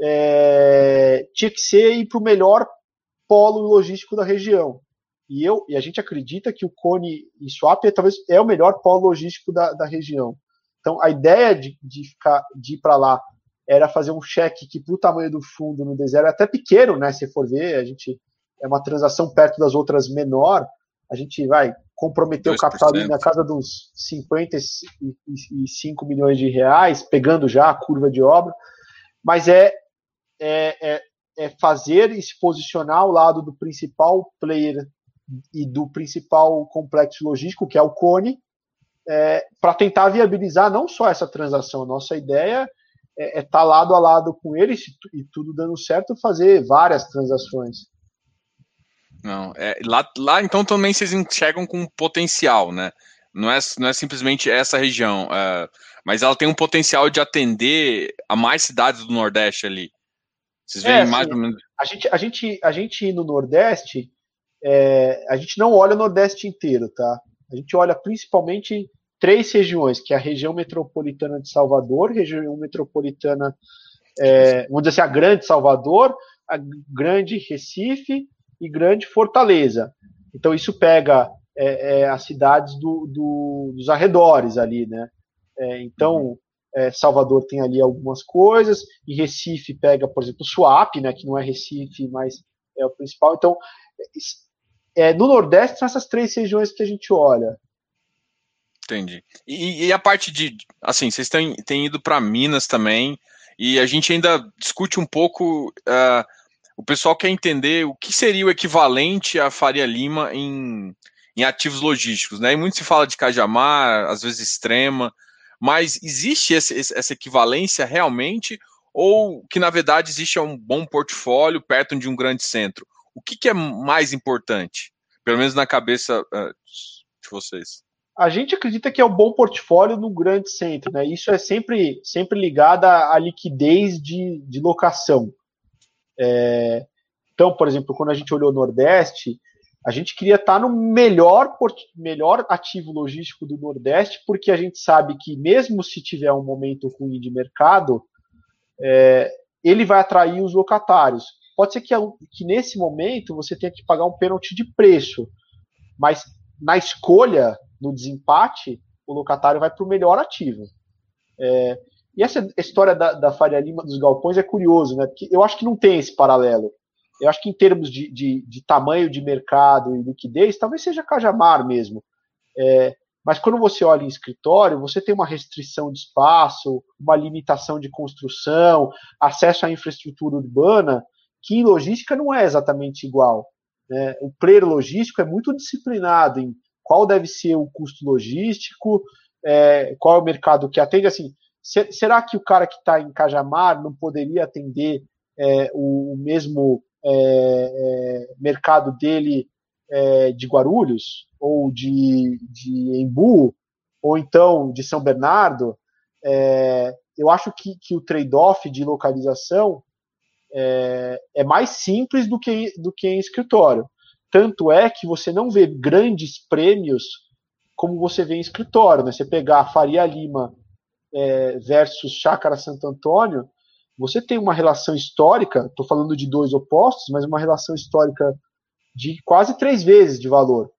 é, tinha que ser ir para o melhor polo logístico da região. E, eu, e a gente acredita que o Cone e Swap é, talvez é o melhor polo logístico da, da região. Então a ideia de, de, ficar, de ir para lá era fazer um cheque que, para o tamanho do fundo no deserto, é até pequeno, né? Se for ver, a gente é uma transação perto das outras menor, a gente vai comprometer 2%. o capital ali na casa dos 55 milhões de reais, pegando já a curva de obra, mas é, é, é, é fazer e se posicionar ao lado do principal player e do principal complexo logístico, que é o Cone, é, para tentar viabilizar não só essa transação. Nossa ideia é estar é tá lado a lado com ele e tudo dando certo, fazer várias transações. Não, é, lá, lá então também vocês enxergam com potencial, né? Não é, não é simplesmente essa região, é, mas ela tem um potencial de atender a mais cidades do Nordeste ali. Vocês veem é, mais assim, ou menos. A gente, a gente, a gente no Nordeste, é, a gente não olha o Nordeste inteiro, tá? A gente olha principalmente três regiões, que é a região metropolitana de Salvador, região metropolitana, é, vamos dizer assim, a grande Salvador, a grande Recife e grande Fortaleza. Então isso pega é, é, as cidades do, do, dos arredores ali, né? É, então é, Salvador tem ali algumas coisas e Recife pega, por exemplo, Suape, né? Que não é Recife, mas é o principal. Então é, no Nordeste são essas três regiões que a gente olha. Entendi. E, e a parte de, assim, vocês têm, têm ido para Minas também, e a gente ainda discute um pouco. Uh, o pessoal quer entender o que seria o equivalente a Faria Lima em, em ativos logísticos, né? E muito se fala de Cajamar, às vezes extrema, mas existe esse, essa equivalência realmente? Ou que na verdade existe um bom portfólio perto de um grande centro? O que, que é mais importante? Pelo menos na cabeça uh, de vocês a gente acredita que é um bom portfólio no grande centro, né? Isso é sempre, sempre ligado à liquidez de, de locação. É, então, por exemplo, quando a gente olhou o Nordeste, a gente queria estar no melhor, melhor ativo logístico do Nordeste, porque a gente sabe que mesmo se tiver um momento ruim de mercado, é, ele vai atrair os locatários. Pode ser que, que nesse momento você tenha que pagar um pênalti de preço, mas na escolha no desempate, o locatário vai para o melhor ativo. É, e essa história da, da Faria Lima dos galpões é curioso, né? Porque eu acho que não tem esse paralelo. Eu acho que em termos de, de, de tamanho de mercado e liquidez, talvez seja Cajamar mesmo. É, mas quando você olha em escritório, você tem uma restrição de espaço, uma limitação de construção, acesso à infraestrutura urbana, que em logística não é exatamente igual. Né? O player logístico é muito disciplinado em qual deve ser o custo logístico, é, qual é o mercado que atende. Assim, se, será que o cara que está em Cajamar não poderia atender é, o, o, mesmo é, é mercado dele é, de Guarulhos ou de, de Embu? ou então de São Bernardo, é, eu acho que, que o trade-off de localização é, é, mais simples do que, do que em escritório. Tanto é que você não vê grandes prêmios como você vê em escritório. Né? Você pegar Faria Lima é, versus Chácara Santo Antônio, você tem uma relação histórica, estou falando de dois opostos, mas uma relação histórica de quase três vezes de valor.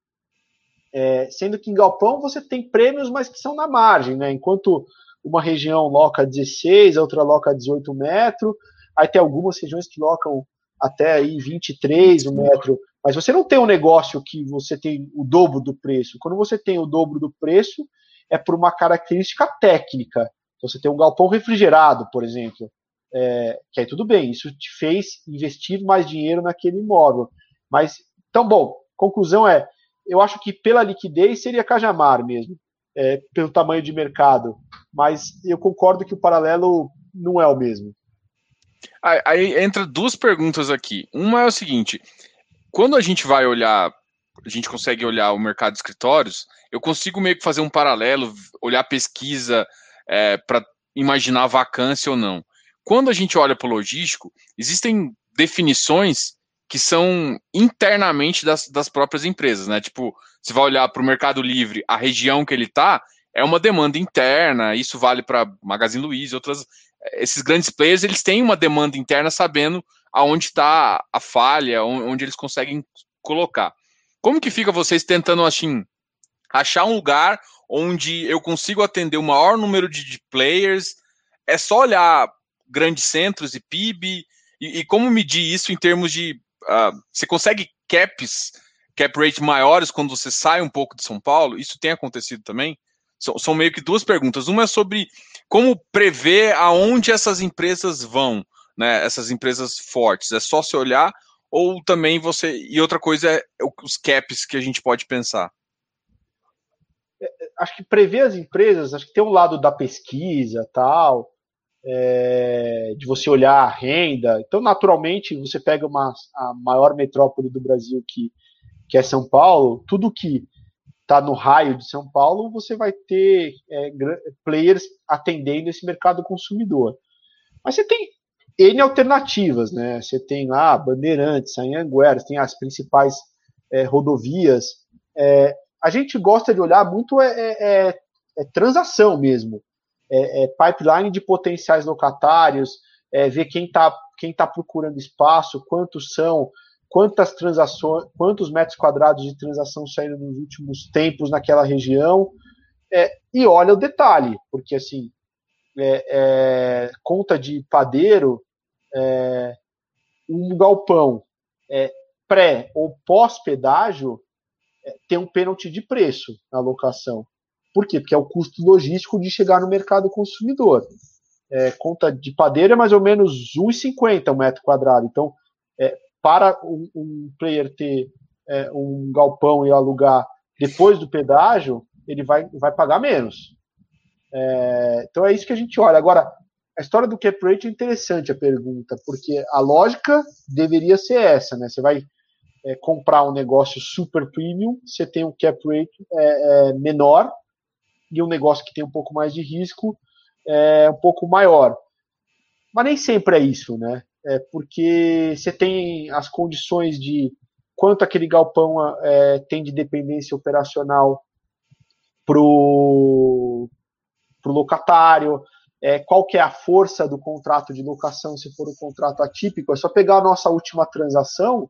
É, sendo que em Galpão você tem prêmios, mas que são na margem, né? Enquanto uma região loca 16, a outra loca 18 metros, aí tem algumas regiões que locam até aí 23 o metro, mas você não tem um negócio que você tem o dobro do preço. Quando você tem o dobro do preço, é por uma característica técnica. Então, você tem um galpão refrigerado, por exemplo, é, que aí tudo bem, isso te fez investir mais dinheiro naquele imóvel. Mas, então, bom, conclusão é, eu acho que pela liquidez seria Cajamar mesmo, é, pelo tamanho de mercado. Mas eu concordo que o paralelo não é o mesmo. Aí entra duas perguntas aqui. Uma é o seguinte: quando a gente vai olhar, a gente consegue olhar o mercado de escritórios, eu consigo meio que fazer um paralelo, olhar pesquisa é, para imaginar vacância ou não. Quando a gente olha para o logístico, existem definições que são internamente das, das próprias empresas, né? Tipo, você vai olhar para o Mercado Livre, a região que ele está, é uma demanda interna, isso vale para Magazine Luiza, outras. Esses grandes players, eles têm uma demanda interna sabendo aonde está a falha, onde eles conseguem colocar. Como que fica vocês tentando, assim, achar um lugar onde eu consigo atender o maior número de, players? É só olhar grandes centros e PIB? E, e como medir isso em termos de uh, você consegue caps, cap rate maiores quando você sai um pouco de São Paulo? Isso tem acontecido também? São, são meio que duas perguntas. Uma é sobre como prever aonde essas empresas vão, né? Essas empresas fortes. É só se olhar ou também você e outra coisa é os caps que a gente pode pensar. É, é, acho que prever as empresas, acho que tem um lado da pesquisa, tal, é, de você olhar a renda. Então, naturalmente, você pega uma, a maior metrópole do Brasil, que, que é São Paulo, tudo que está no raio de São Paulo, você vai ter é, players atendendo esse mercado consumidor. Mas você tem N alternativas, né? Você tem lá Bandeirantes, Anhanguera, tem as principais é, rodovias. É, a gente gosta de olhar muito é, é, é, é transação mesmo pipeline de potenciais locatários, ver quem está quem tá procurando espaço, quantos são, quantas transações, quantos metros quadrados de transação saíram nos últimos tempos naquela região, é, e olha o detalhe, porque assim, é, é, conta de padeiro, é, um galpão pré ou pós-pedágio tem um pênalti de preço na locação. Por quê? Porque é o custo logístico de chegar no mercado consumidor. É, conta de padeiro é mais ou menos 1,50 um metro quadrado. Então, é, para um, um, player ter é, um galpão e alugar depois do pedágio, ele vai, vai pagar menos. É, então é isso que a gente olha. Agora, a história do cap rate é interessante a pergunta, porque a lógica deveria ser essa, né? Você vai é, comprar um negócio super premium, você tem um cap rate é, é menor, e um negócio que tem um pouco mais de risco é um pouco maior. Mas nem sempre é isso, né? É porque você tem as condições de quanto aquele galpão é, tem de dependência operacional pro, pro locatário, é, qual que é a força do contrato de locação se for um contrato atípico. É só pegar a nossa última transação,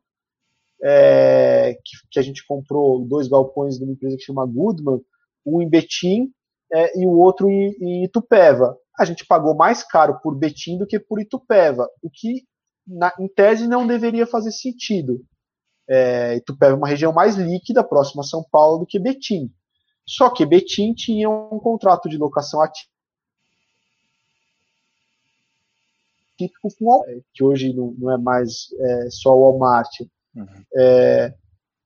é, que, que, a gente comprou dois galpões de uma empresa que chama Goodman, um em Betim é, e o outro em, em, Itupeva. A gente pagou mais caro por Betim do que por Itupeva, o que, na, em tese, não deveria fazer sentido. É, Itupeva é uma região mais líquida, próxima a São Paulo, do que Betim. Só que Betim tinha um contrato de locação atípico com o que hoje não, não é mais é, só o Walmart. Uhum. É,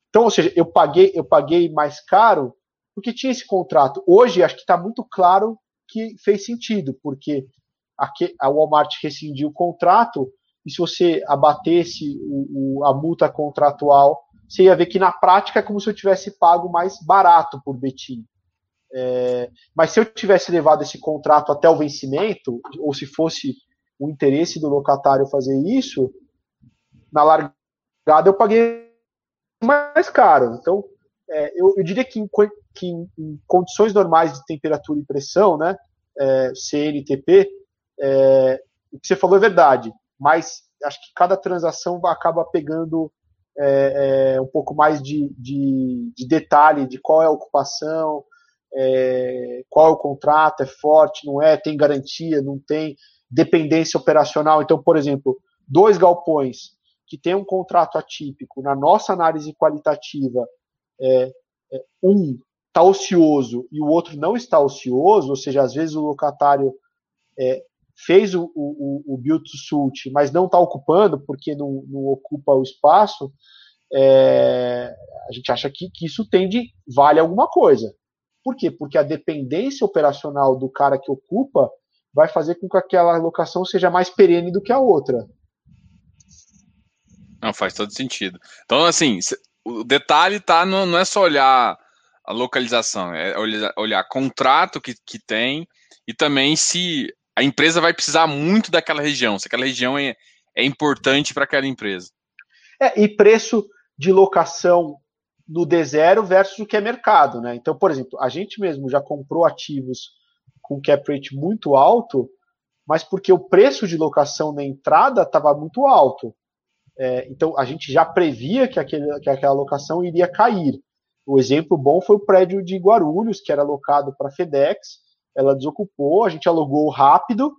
então, ou seja, eu paguei, eu paguei mais caro porque tinha esse contrato. Hoje, acho que está muito claro que fez sentido, porque a Walmart rescindiu o contrato, e se você abatesse o, o, a multa contratual, você ia ver que na prática é como se eu tivesse pago mais barato por Betim. É, mas se eu tivesse levado esse contrato até o vencimento, ou se fosse o interesse do locatário fazer isso, na largada eu paguei mais caro. Então, é, eu, eu, diria que, que em, em, condições normais de temperatura e pressão, né, é, CNTP, é, o que você falou é verdade, mas acho que cada transação acaba pegando é, é, um pouco mais de, de, de, detalhe de qual é a ocupação, é, qual é o contrato, é forte, não é, tem garantia, não tem dependência operacional. Então, por exemplo, dois galpões que têm um contrato atípico, na nossa análise qualitativa, é, é, um está ocioso e o outro não está ocioso, ou seja, às vezes o locatário é, fez o, o, o build to suit, mas não está ocupando porque não, não, ocupa o espaço, é, a gente acha que, que isso tende, vale alguma coisa. Por quê? Porque a dependência operacional do cara que ocupa vai fazer com que aquela locação seja mais perene do que a outra. Não, faz todo sentido. Então, assim, o detalhe tá no, não é só olhar a localização, é olhar, olhar contrato que, que tem e também se a empresa vai precisar muito daquela região, se aquela região é, é importante para aquela empresa. É, e preço de locação no D0 versus o que é mercado, né? Então, por exemplo, a gente mesmo já comprou ativos com cap rate muito alto, mas porque o preço de locação na entrada estava muito alto. É, então, a gente já previa que, aquele, que aquela locação iria cair. O exemplo bom foi o prédio de Guarulhos, que era alocado para FedEx, ela desocupou, a gente alugou rápido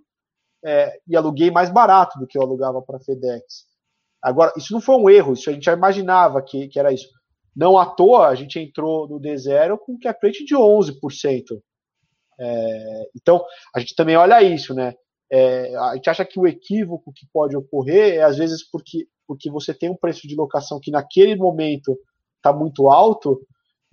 é, e aluguei mais barato do que eu alugava para a FedEx. Agora, isso não foi um erro, isso a gente já imaginava que, que era isso. Não à toa, a gente entrou no D0 com cap rate de 11%. É, então, a gente também olha isso, né? É, a gente acha que o equívoco que pode ocorrer é, às vezes, porque, porque você tem um preço de locação que naquele momento está muito alto,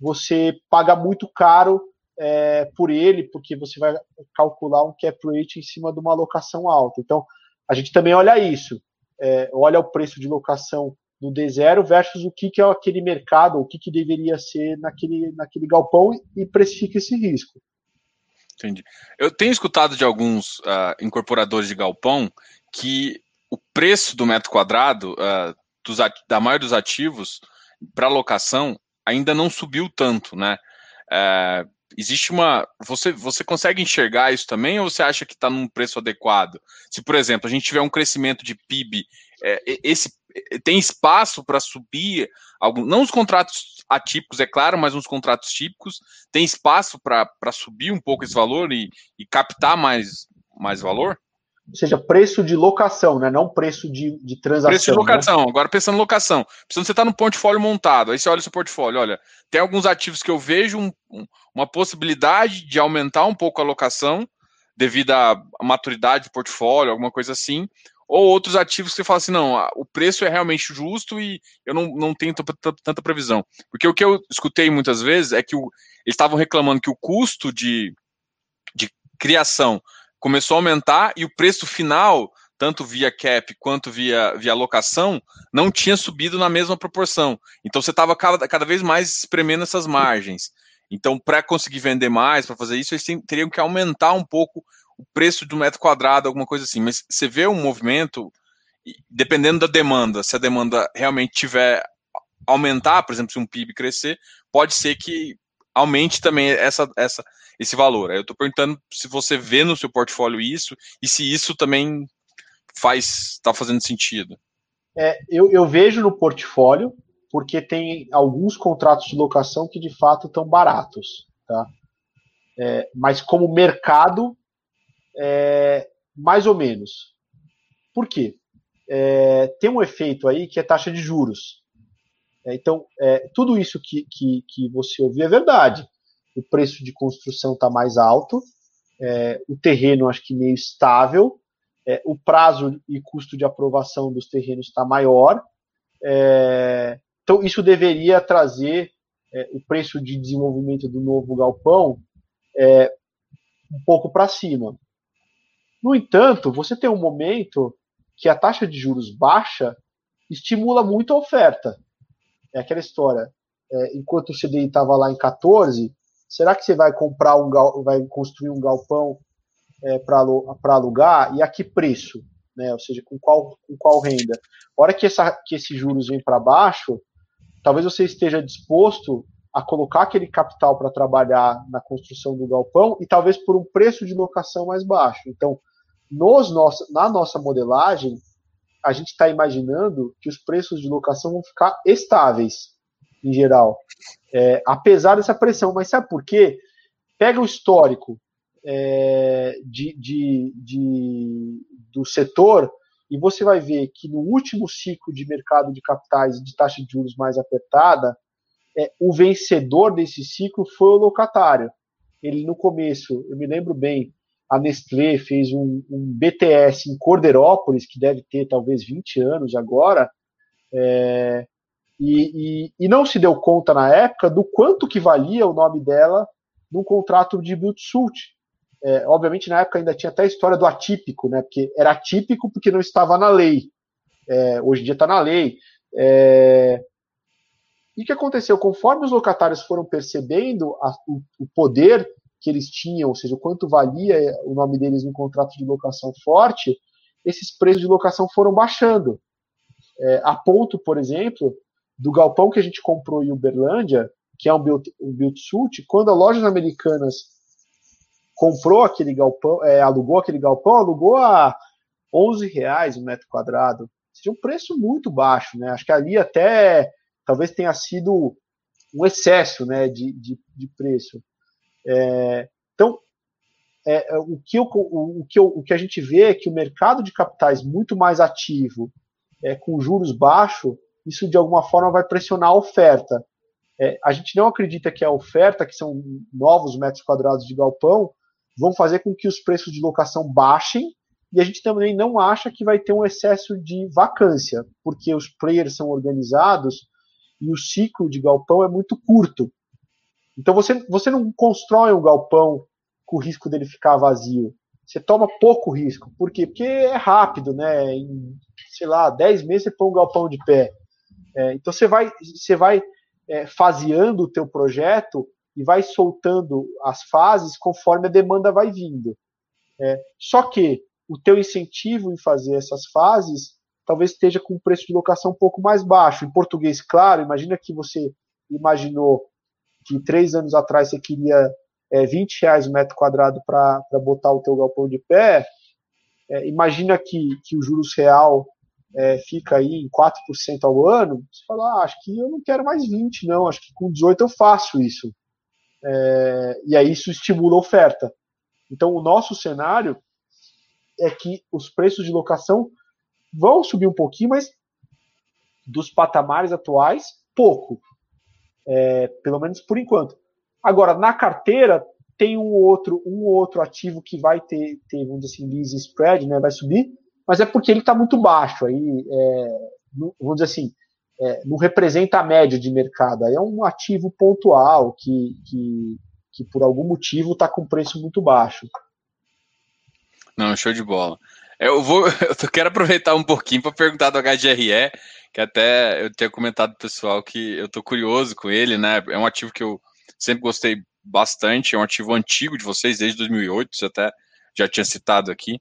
você paga muito caro é, por ele, porque você vai calcular um cap rate em cima de uma locação alta. Então, a gente também olha isso, é, olha o preço de locação no D0 versus o que, que é aquele mercado, o que, que deveria ser naquele, naquele galpão e precifica esse risco. Entendi. Eu tenho escutado de alguns uh, incorporadores de galpão que o preço do metro quadrado uh, dos, da maioria dos ativos para locação ainda não subiu tanto, né? Uh, existe uma. Você, você consegue enxergar isso também ou você acha que está num preço adequado? Se, por exemplo, a gente tiver um crescimento de PIB, é, esse tem espaço para subir algum, não os contratos atípicos, é claro, mas uns contratos típicos, tem espaço para subir um pouco esse valor e, e captar mais, mais valor? Ou seja, preço de locação, né? não preço de, de transação. Preço de locação, né? agora pensando em locação. Precisando você estar tá no portfólio montado, aí você olha o seu portfólio, olha, tem alguns ativos que eu vejo um, um, uma possibilidade de aumentar um pouco a locação devido à maturidade do portfólio, alguma coisa assim, ou outros ativos que você fala assim, não, o preço é realmente justo e eu não, não tenho tanta previsão. Porque o que eu escutei muitas vezes é que o, eles estavam reclamando que o custo de, de criação começou a aumentar e o preço final, tanto via cap quanto via, via locação, não tinha subido na mesma proporção. Então você estava cada, cada vez mais espremendo essas margens. Então, para conseguir vender mais, para fazer isso, eles teriam que aumentar um pouco o preço do metro quadrado, alguma coisa assim. Mas você vê um movimento, dependendo da demanda, se a demanda realmente tiver aumentar, por exemplo, se um PIB crescer, pode ser que aumente também essa, essa, esse valor. eu estou perguntando se você vê no seu portfólio isso e se isso também faz está fazendo sentido. É, eu, eu, vejo no portfólio porque tem alguns contratos de locação que de fato estão baratos, tá? É, mas como mercado, é, mais ou menos. Por quê? É, tem um efeito aí que é taxa de juros. É, então, é, tudo isso que, que, que você ouviu é verdade o preço de construção está mais alto, é, o terreno acho que meio estável, é, o prazo e custo de aprovação dos terrenos está maior. É, então, isso deveria trazer é, o preço de desenvolvimento do novo galpão é, um pouco para cima. No entanto, você tem um momento que a taxa de juros baixa estimula muito a oferta. É aquela história. É, enquanto o CDI estava lá em 14, será que você vai comprar um vai construir um galpão é, para alugar e a que preço? Né? Ou seja, com qual, com qual renda? A hora que, essa, que esses juros vêm para baixo, talvez você esteja disposto a colocar aquele capital para trabalhar na construção do galpão e talvez por um preço de locação mais baixo. Então, nos nossa, na nossa modelagem, a gente está imaginando que os preços de locação vão ficar estáveis, em geral, é, apesar dessa pressão. Mas sabe por quê? Pega o histórico é, de, de, de, do setor e você vai ver que no último ciclo de mercado de capitais de taxa de juros mais apertada, é, o vencedor desse ciclo foi o locatário. Ele no começo, eu me lembro bem, a Nestlé fez um, um BTS em Corderópolis, que deve ter talvez 20 anos agora, é, e, e, e, não se deu conta na época do quanto que valia o nome dela num contrato de build-suit. É, obviamente, na época ainda tinha até a história do atípico, né? Porque era atípico porque não estava na lei. É, hoje em dia está na lei. É, e o que aconteceu? Conforme os locatários foram percebendo a, o, o, poder que eles tinham, ou seja, o quanto valia o nome deles no contrato de locação forte, esses preços de locação foram baixando. É, a ponto, por exemplo, do galpão que a gente comprou em Uberlândia, que é um build, um suit, quando a Lojas Americanas comprou aquele galpão, é, alugou aquele galpão, alugou a 11 reais o um metro quadrado. Seja, um preço muito baixo, né? Acho que ali até talvez tenha sido um excesso né, de, de, de preço. Então, é, é, o, que eu, o, que eu, o que a gente vê é que o mercado de capitais muito mais ativo, é, com juros baixos, isso de alguma forma vai pressionar a oferta. É, a gente não acredita que a oferta, que são novos metros quadrados de galpão, vão fazer com que os preços de locação baixem, e a gente também não acha que vai ter um excesso de vacância, porque os players são organizados e o ciclo de galpão é muito curto. Então você, você não constrói um galpão com o risco dele ficar vazio. Você toma pouco risco. Por quê? Porque é rápido, né? Em, sei lá, 10 meses você põe um galpão de pé. É, então você vai, você vai é, faseando o teu projeto e vai soltando as fases conforme a demanda vai vindo. É, só que o teu incentivo em fazer essas fases talvez esteja com um preço de locação um pouco mais baixo. Em português, claro, imagina que você imaginou que três anos atrás você queria é, 20 reais o metro quadrado para botar o teu galpão de pé, é, imagina que, que o juros real é, fica aí em 4% ao ano, você fala, ah, acho que eu não quero mais 20, não, acho que com 18 eu faço isso. É, e aí isso estimula a oferta. Então o nosso cenário é que os preços de locação vão subir um pouquinho, mas dos patamares atuais, pouco. É, pelo menos por enquanto. Agora, na carteira, tem um outro, um outro ativo que vai ter, ter vamos dizer assim, lease spread, né, vai subir, mas é porque ele está muito baixo. Aí, é, vamos dizer assim, é, não representa a média de mercado. Aí é um ativo pontual que, que, que por algum motivo está com preço muito baixo. Não, show de bola. Eu vou, eu quero aproveitar um pouquinho para perguntar do HGRE, que até eu tinha comentado pro pessoal que eu tô curioso com ele, né? É um ativo que eu sempre gostei bastante, é um ativo antigo de vocês, desde 2008, você até já tinha citado aqui.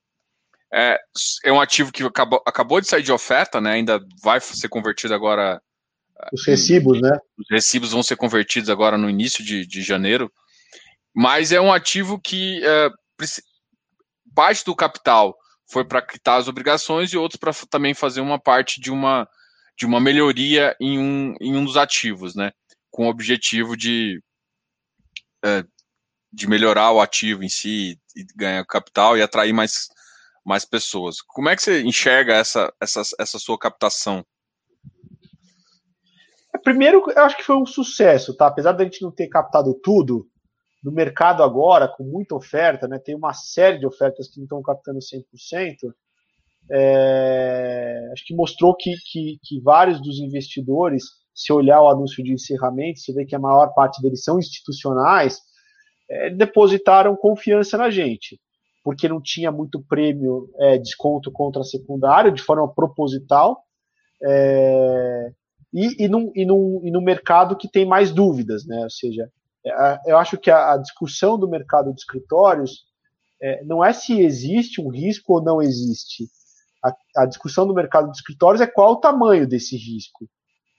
É, é um ativo que acabou, acabou de sair de oferta, né? Ainda vai ser convertido agora. Os recibos, né? Os recibos vão ser convertidos agora no início de, de janeiro. Mas é um ativo que é, parte do capital foi para quitar as obrigações e outros para também fazer uma parte de uma, de uma melhoria em um, em um dos ativos, né? Com o objetivo de, é, de melhorar o ativo em si, e ganhar capital e atrair mais, mais pessoas. Como é que você enxerga essa, essa, essa sua captação? Primeiro, eu acho que foi um sucesso, tá? Apesar da gente não ter captado tudo, no mercado agora, com muita oferta, né, tem uma série de ofertas que não estão captando 100%, é, acho que mostrou que, que, que, vários dos investidores, se olhar o anúncio de encerramento, você vê que a maior parte deles são institucionais, é, depositaram confiança na gente, porque não tinha muito prêmio, é, desconto contra secundário, de forma proposital, é, e, e, num, e, num, e no mercado que tem mais dúvidas, né? Ou seja, eu acho que a, discussão do mercado de escritórios é, não é se existe um risco ou não existe. A, discussão do mercado de escritórios é qual o tamanho desse risco.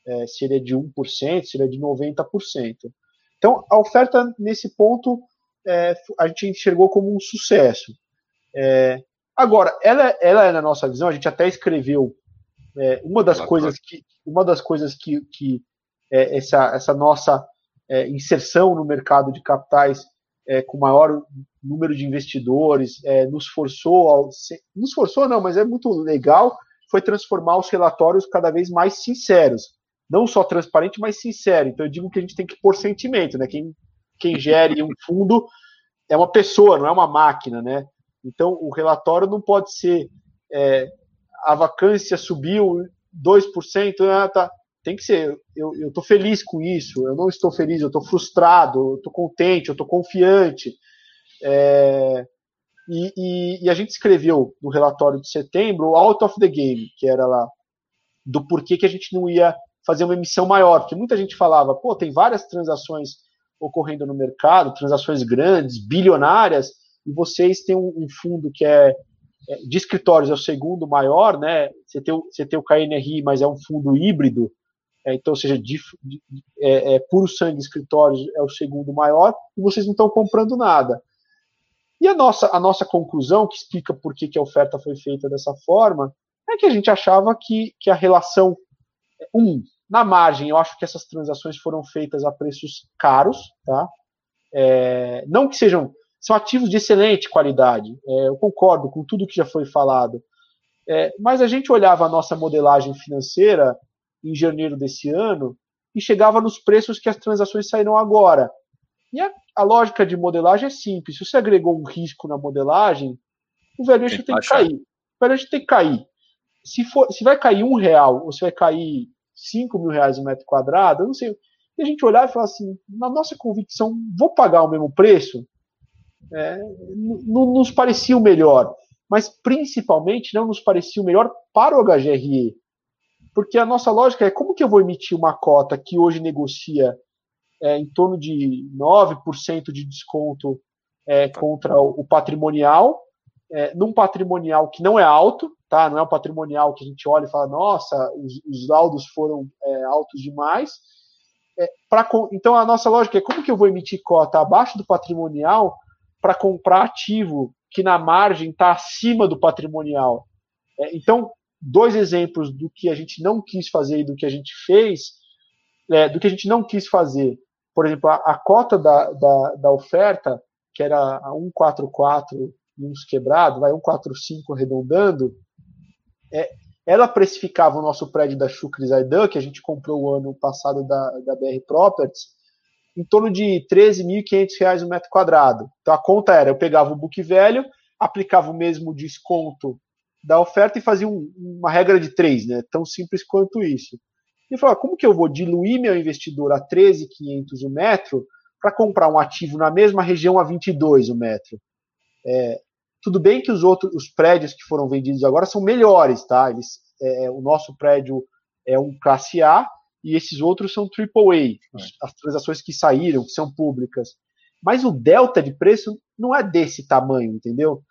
É, se ele é de 1%, se ele é de 90%. Então, a oferta, nesse ponto, é, a gente enxergou como um sucesso. É, agora, ela, ela é, na nossa visão, a gente até escreveu é, uma das coisas que uma das coisas que, que é, essa, essa nossa é, inserção no mercado de capitais é, com maior número de investidores é, nos forçou ao, nos forçou não, mas é muito legal foi transformar os relatórios cada vez mais sinceros, não só transparente, mas sincero. Então eu digo que a gente tem que pôr sentimento, né? Quem quem gere um fundo é uma pessoa, não é uma máquina, né? Então o relatório não pode ser é, a vacância subiu 2%, ah, tá. Tem que ser, eu estou feliz com isso, eu não estou feliz, eu estou frustrado, eu estou contente, eu estou confiante. É, e, e, e, a gente escreveu no relatório de setembro o Out of the Game, que era lá, do porquê que a gente não ia fazer uma emissão maior, porque muita gente falava, pô, tem várias transações ocorrendo no mercado, transações grandes, bilionárias, e vocês têm um, um fundo que é é, de escritórios é o segundo maior, né? Você tem, o, você tem o KNRI, mas é um fundo híbrido, é, então, seja, de, de, é, é, puro sangue escritórios é o segundo maior, e vocês não estão comprando nada. E a nossa, a nossa conclusão, que explica por que, que a oferta foi feita dessa forma, é que a gente achava que, que a relação. Um, na margem, eu acho que essas transações foram feitas a preços caros, tá? É, não que sejam são ativos de excelente qualidade. É, eu concordo com tudo que já foi falado. É, mas a gente olhava a nossa modelagem financeira em janeiro desse ano e chegava nos preços que as transações saíram agora. E a, a lógica de modelagem é simples. Se você agregou um risco na modelagem, o valuation tem, tem que cair. O valuation tem que cair. Se, for, se vai cair um real ou se vai cair cinco mil reais o um metro quadrado, eu não sei. E a gente olhar e falar assim, na nossa convicção, vou pagar o mesmo preço? é, não nos parecia o melhor, mas principalmente não nos parecia o melhor para o HGRE. Porque a nossa lógica é como que eu vou emitir uma cota que hoje negocia é, em torno de 9% de desconto é, contra o, patrimonial, é, num patrimonial que não é alto, tá? não é um patrimonial que a gente olha e fala, nossa, os, os laudos foram é, altos demais. É, pra, então a nossa lógica é como que eu vou emitir cota abaixo do patrimonial para comprar ativo que na margem está acima do patrimonial. É, então, dois exemplos do que a gente não quis fazer e do que a gente fez, é, do que a gente não quis fazer. Por exemplo, a, a cota da, da, da, oferta, que era a 144 e uns quebrado, vai 145 arredondando, é, ela precificava o nosso prédio da Shukri Zaidan, que a gente comprou o ano passado da, da BR Properties, em torno de 13.500 reais o metro quadrado. Então a conta era, eu pegava o book velho, aplicava o mesmo desconto da oferta e fazia um, uma regra de três, né? Tão simples quanto isso. E falava, como que eu vou diluir meu investidor a 13.500 o metro para comprar um ativo na mesma região a 22 o metro? É, tudo bem que os outros, os prédios que foram vendidos agora são melhores, tá? Eles, é, o nosso prédio é um classe A, e esses outros são AAA, é. as transações que saíram, que são públicas. Mas o delta de preço não é desse tamanho, entendeu?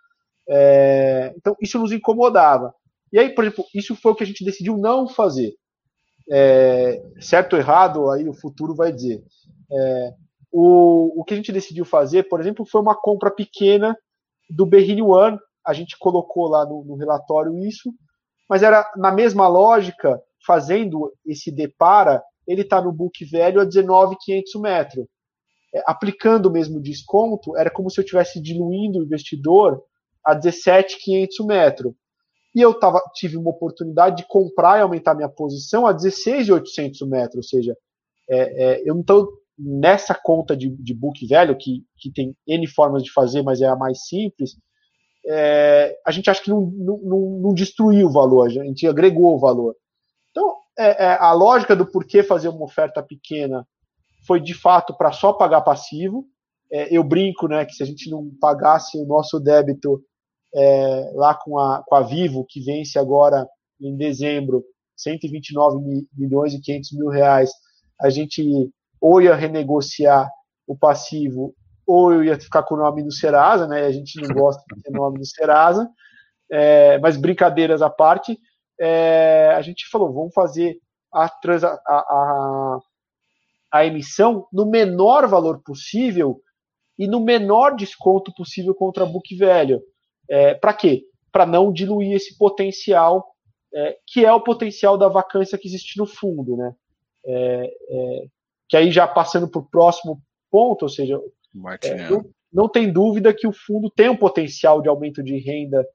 É, então, isso nos incomodava. E aí, por exemplo, isso foi o que a gente decidiu não fazer. É, certo ou errado, aí o futuro vai dizer. É, o, o que a gente decidiu fazer, por exemplo, foi uma compra pequena do Berrini One. A gente colocou lá no, no relatório isso, mas era na mesma lógica fazendo esse depara, ele está no book velho a 19,500 metros. É, aplicando o mesmo desconto, era como se eu estivesse diluindo o investidor a 17,500 metros. E eu tava, tive uma oportunidade de comprar e aumentar minha posição a 16,800 metros, ou seja, é, é, eu não estou nessa conta de, de book velho, que, que tem N formas de fazer, mas é a mais simples, é, a gente acha que não, não, não, destruiu o valor, a gente agregou o valor. Então, é, é, a lógica do porquê fazer uma oferta pequena foi de fato para só pagar passivo. É, eu brinco né, que se a gente não pagasse o nosso débito é, lá com a, com a Vivo, que vence agora em dezembro, 129 milhões e 500 mil reais, a gente ou ia renegociar o passivo, ou eu ia ficar com o nome do Serasa, né? A gente não gosta de ter nome do Serasa, é, mas brincadeiras à parte, é, a gente falou, vamos fazer a, a, a, a emissão no menor valor possível e no menor desconto possível contra book velho. É, Para quê? Para não diluir esse potencial, é, que é o potencial da vacância que existe no fundo, né? É, é que aí já passando para o próximo ponto, ou seja, é, não, não, tem dúvida que o fundo tem um potencial de aumento de renda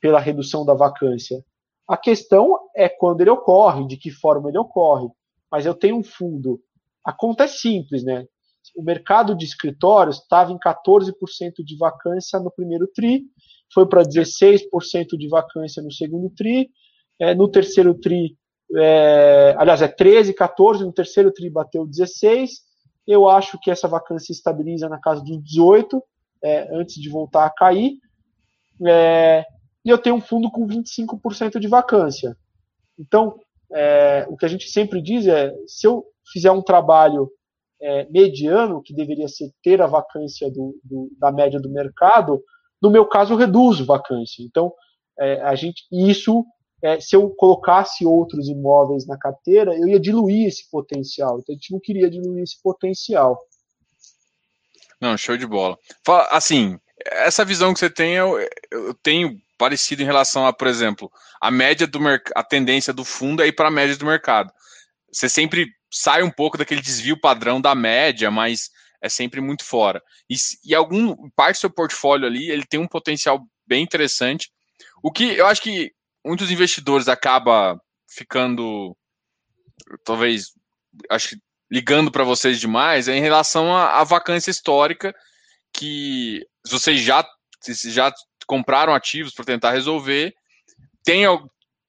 pela redução da vacância. A questão é quando ele ocorre, de que forma ele ocorre. Mas eu tenho um fundo. A conta é simples, né? O mercado de escritórios estava em 14% de vacância no primeiro TRI, foi para 16% de vacância no segundo TRI, é, no terceiro TRI, é, aliás, é 13, 14, no terceiro TRI bateu 16. Eu acho que essa vacância estabiliza na casa dos 18, é, antes de voltar a cair. É, e eu tenho um fundo com 25% de vacância. Então, é, o que a gente sempre diz é: se eu fizer um trabalho é, mediano, que deveria ser ter a vacância do, do, da média do mercado, no meu caso, eu reduzo vacância. Então, é, a gente, isso, é, se eu colocasse outros imóveis na carteira, eu ia diluir esse potencial. Então, a gente não queria diluir esse potencial. Não, show de bola. Assim, essa visão que você tem, eu, eu tenho parecido em relação a, por exemplo, a média do a tendência do fundo é ir para a média do mercado. Você sempre sai um pouco daquele desvio padrão da média, mas é sempre muito fora. E, e algum parte do seu portfólio ali, ele tem um potencial bem interessante. O que eu acho que muitos investidores acaba ficando talvez acho que ligando para vocês demais é em relação à, à vacância histórica que vocês já já compraram ativos para tentar resolver. Tem,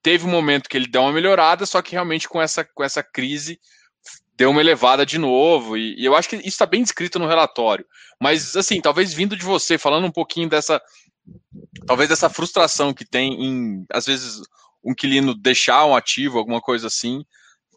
teve um momento que ele deu uma melhorada, só que realmente com essa, com essa crise deu uma elevada de novo. E, e eu acho que isso está bem descrito no relatório. Mas, assim, talvez vindo de você, falando um pouquinho dessa. Talvez dessa frustração que tem em, às vezes, um inquilino deixar um ativo, alguma coisa assim,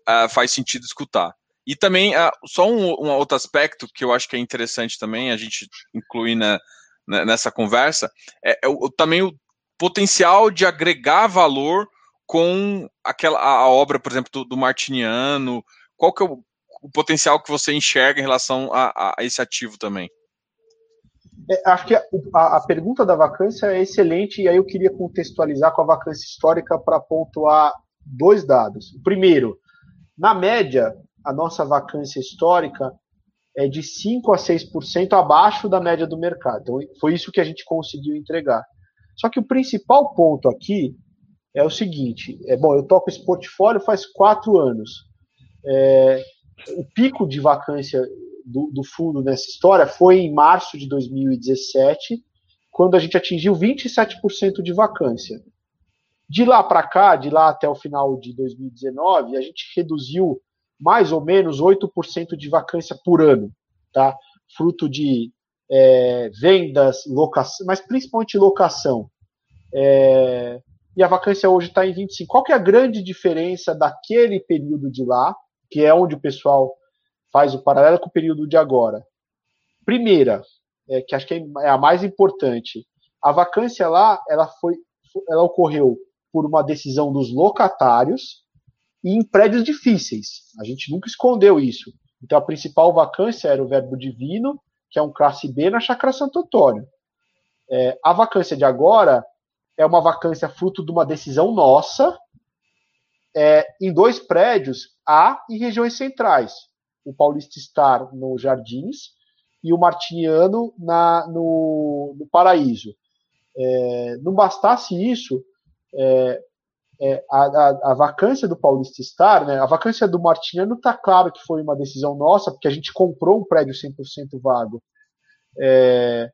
uh, faz sentido escutar. E também, uh, só um, um, outro aspecto que eu acho que é interessante também a gente incluir na, né, nessa conversa, é, é o, também o potencial de agregar valor com aquela a, a obra, por exemplo, do, do, Martiniano. Qual que é o, o, potencial que você enxerga em relação a, a esse ativo também? É, acho que a, a, pergunta da vacância é excelente, e aí eu queria contextualizar com a vacância histórica para pontuar dois dados. Primeiro, na média, a nossa vacância histórica é de 5 a 6% abaixo da média do mercado. Então, foi isso que a gente conseguiu entregar. Só que o principal ponto aqui é o seguinte: é bom, eu toco esse portfólio faz quatro anos. É, o pico de vacância do, do, fundo nessa história foi em março de 2017, quando a gente atingiu 27% de vacância. De lá para cá, de lá até o final de 2019, a gente reduziu mais ou menos 8% de vacância por ano, tá? Fruto de é, vendas, locação, mas principalmente locação. É, e a vacância hoje está em 25%. Qual que é a grande diferença daquele período de lá, que é onde o pessoal faz o paralelo com o período de agora? Primeira, é, que acho que é a mais importante, a vacância lá, ela foi, ela ocorreu por uma decisão dos locatários, e em prédios difíceis. A gente nunca escondeu isso. Então a principal vacância era o Verbo Divino, que é um classe B na Chácara Santo Antônio. É, a vacância de agora é uma vacância fruto de uma decisão nossa é, em dois prédios A e regiões centrais. O Paulista Star no Jardins e o Martiniano na, no, no Paraíso. É, não bastasse isso, é, é, a, a, a, vacância do Paulista Star, né, a vacância do Martiniano está claro que foi uma decisão nossa, porque a gente comprou um prédio 100% vago. É,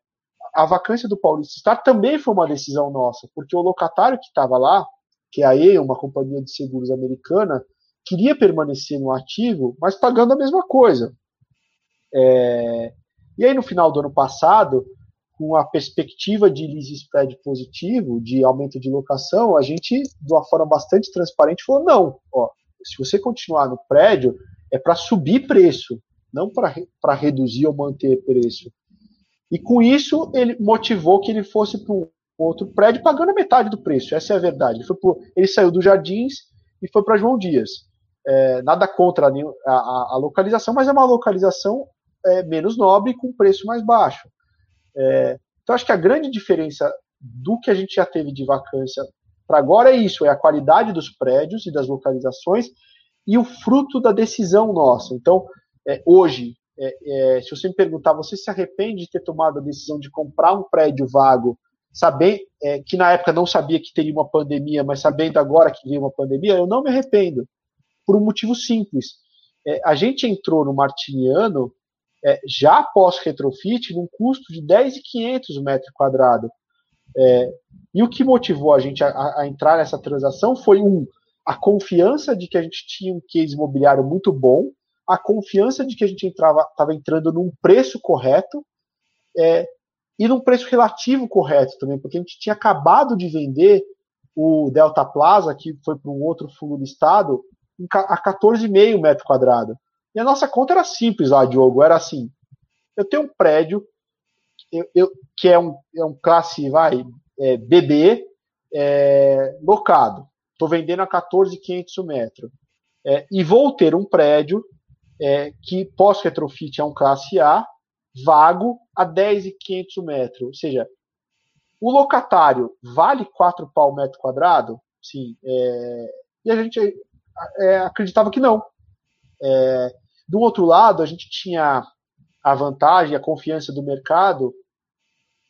a vacância do Paulista Star também foi uma decisão nossa, porque o locatário que estava lá, que é a EA, uma companhia de seguros americana, queria permanecer no ativo, mas pagando a mesma coisa. É, e aí, no final do ano passado, com a perspectiva de lease spread positivo, de aumento de locação, a gente, de uma forma bastante transparente, falou: não, ó, se você continuar no prédio, é para subir preço não para reduzir ou manter preço. E com isso, ele motivou que ele fosse para um outro prédio pagando a metade do preço, essa é a verdade. Ele, pro, ele saiu dos Jardins e foi para João Dias. É, nada contra a, a, a, localização, mas é uma localização é, menos nobre com preço mais baixo. É, então, acho que a grande diferença do que a gente já teve de vacância para agora é isso: é a qualidade dos prédios e das localizações e o fruto da decisão nossa. Então, é, hoje, é, é, se você me perguntar, você se arrepende de ter tomado a decisão de comprar um prédio vago, sabendo é, que na época não sabia que teria uma pandemia, mas sabendo agora que veio uma pandemia? Eu não me arrependo, por um motivo simples. É, a gente entrou no Martiniano é, já após retrofit num custo de 10.500 metro quadrado. É, e o que motivou a gente a, a, entrar nessa transação foi um a confiança de que a gente tinha um case imobiliário muito bom, a confiança de que a gente estava entrando num preço correto é, e num preço relativo correto também, porque a gente tinha acabado de vender o Delta Plaza, que foi para um outro fundo do estado, a 14,5 metro quadrado. E a nossa conta era simples lá, Diogo, era assim, eu tenho um prédio eu, eu, que é um, é um classe, vai, é, BB, é, locado. Estou vendendo a 14,500 o metro. É, e vou ter um prédio é, que pós-retrofit é um classe A, vago a 10,500 o metro. Ou seja, o locatário vale 4 pau o metro quadrado? Sim. É, e a gente é, acreditava que não. É, do outro lado, a gente tinha a vantagem, a confiança do mercado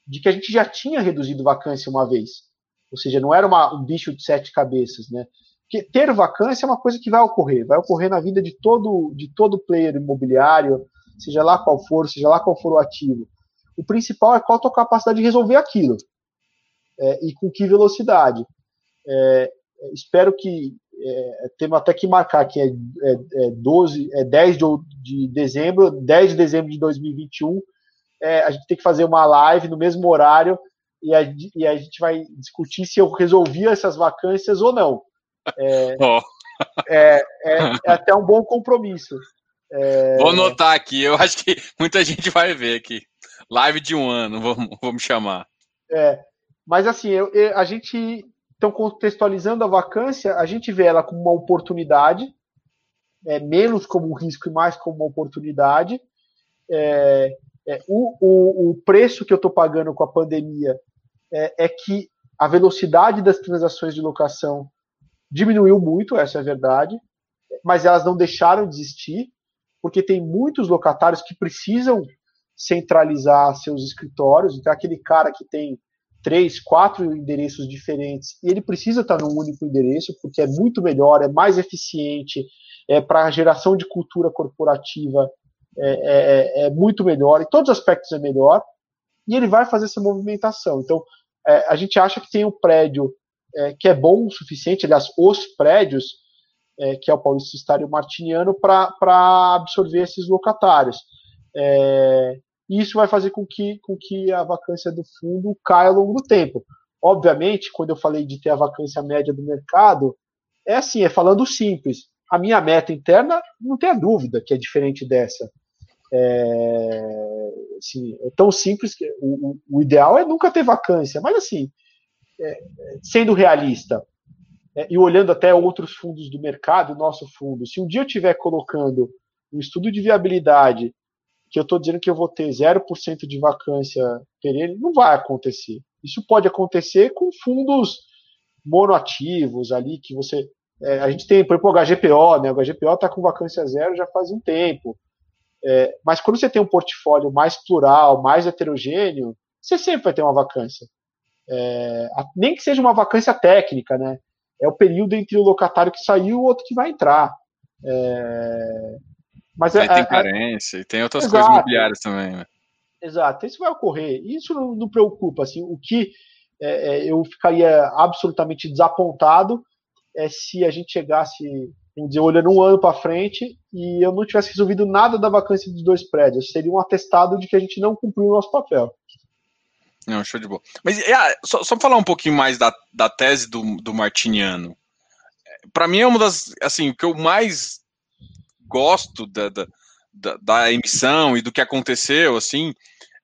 de que a gente já tinha reduzido vacância uma vez. Ou seja, não era uma, um bicho de sete cabeças, né? Porque ter vacância é uma coisa que vai ocorrer, vai ocorrer na vida de todo, de todo player imobiliário, seja lá qual for, seja lá qual for o ativo. O principal é qual a tua capacidade de resolver aquilo é, e com que velocidade. É, espero que é, temos até que marcar que é, é, é 12, é 10 de, de dezembro, 10 de dezembro de 2021, é, a gente tem que fazer uma live no mesmo horário e a, e a gente vai discutir se eu resolvia essas vacâncias ou não. É, oh. é, é, é, até um bom compromisso. É, Vou anotar aqui, eu acho que muita gente vai ver aqui. Live de um ano, vamos, vamos chamar. É, mas assim, eu, eu, a gente, então contextualizando a vacância, a gente vê ela como uma oportunidade, é, menos como um risco e mais como uma oportunidade. É, é, o, o, o, preço que eu estou pagando com a pandemia é, é, que a velocidade das transações de locação diminuiu muito, essa é a verdade, mas elas não deixaram de existir, porque tem muitos locatários que precisam centralizar seus escritórios, então aquele cara que tem três, quatro endereços diferentes e ele precisa estar num único endereço porque é muito melhor, é mais eficiente, é para geração de cultura corporativa é, é, é, muito melhor, em todos os aspectos é melhor, e ele vai fazer essa movimentação. Então, é, a gente acha que tem um prédio é, que é bom o suficiente, aliás, os prédios, é, que é o Paulista Estar e o Martiniano, para absorver esses locatários. e isso vai fazer com que, com que a vacância do fundo caia ao longo do tempo. Obviamente, quando eu falei de ter a vacância média do mercado, é assim, é falando simples. A minha meta interna, não tenha dúvida que é diferente dessa. É, assim, é tão simples que o, o, ideal é nunca ter vacância, mas assim, é, sendo realista é, e olhando até outros fundos do mercado, nosso fundo, se um dia eu estiver colocando um estudo de viabilidade que eu estou dizendo que eu vou ter 0% de vacância perene, não vai acontecer. Isso pode acontecer com fundos monoativos ali, que você. É, a gente tem, por exemplo, o HGPO, né? O HGPO está com vacância zero já faz um tempo. É, mas quando você tem um portfólio mais plural, mais heterogêneo, você sempre vai ter uma vacância. É, nem que seja uma vacância técnica, né? É o período entre o locatário que saiu e o outro que vai entrar. É, mas é, tem é, carência e tem outras exato, coisas imobiliárias também. Né? Exato, isso vai ocorrer. Isso não, não preocupa. Assim, o que é, é, eu ficaria absolutamente desapontado é se a gente chegasse vamos dizer, olhando um ano para frente e eu não tivesse resolvido nada da vacância dos dois prédios. Seria um atestado de que a gente não cumpriu o nosso papel. Não, show de bola. Mas é, só, só falar um pouquinho mais da, da tese do, do Martiniano. Para mim é uma das, assim, o que eu mais gosto da, da, da, da, emissão e do que aconteceu, assim,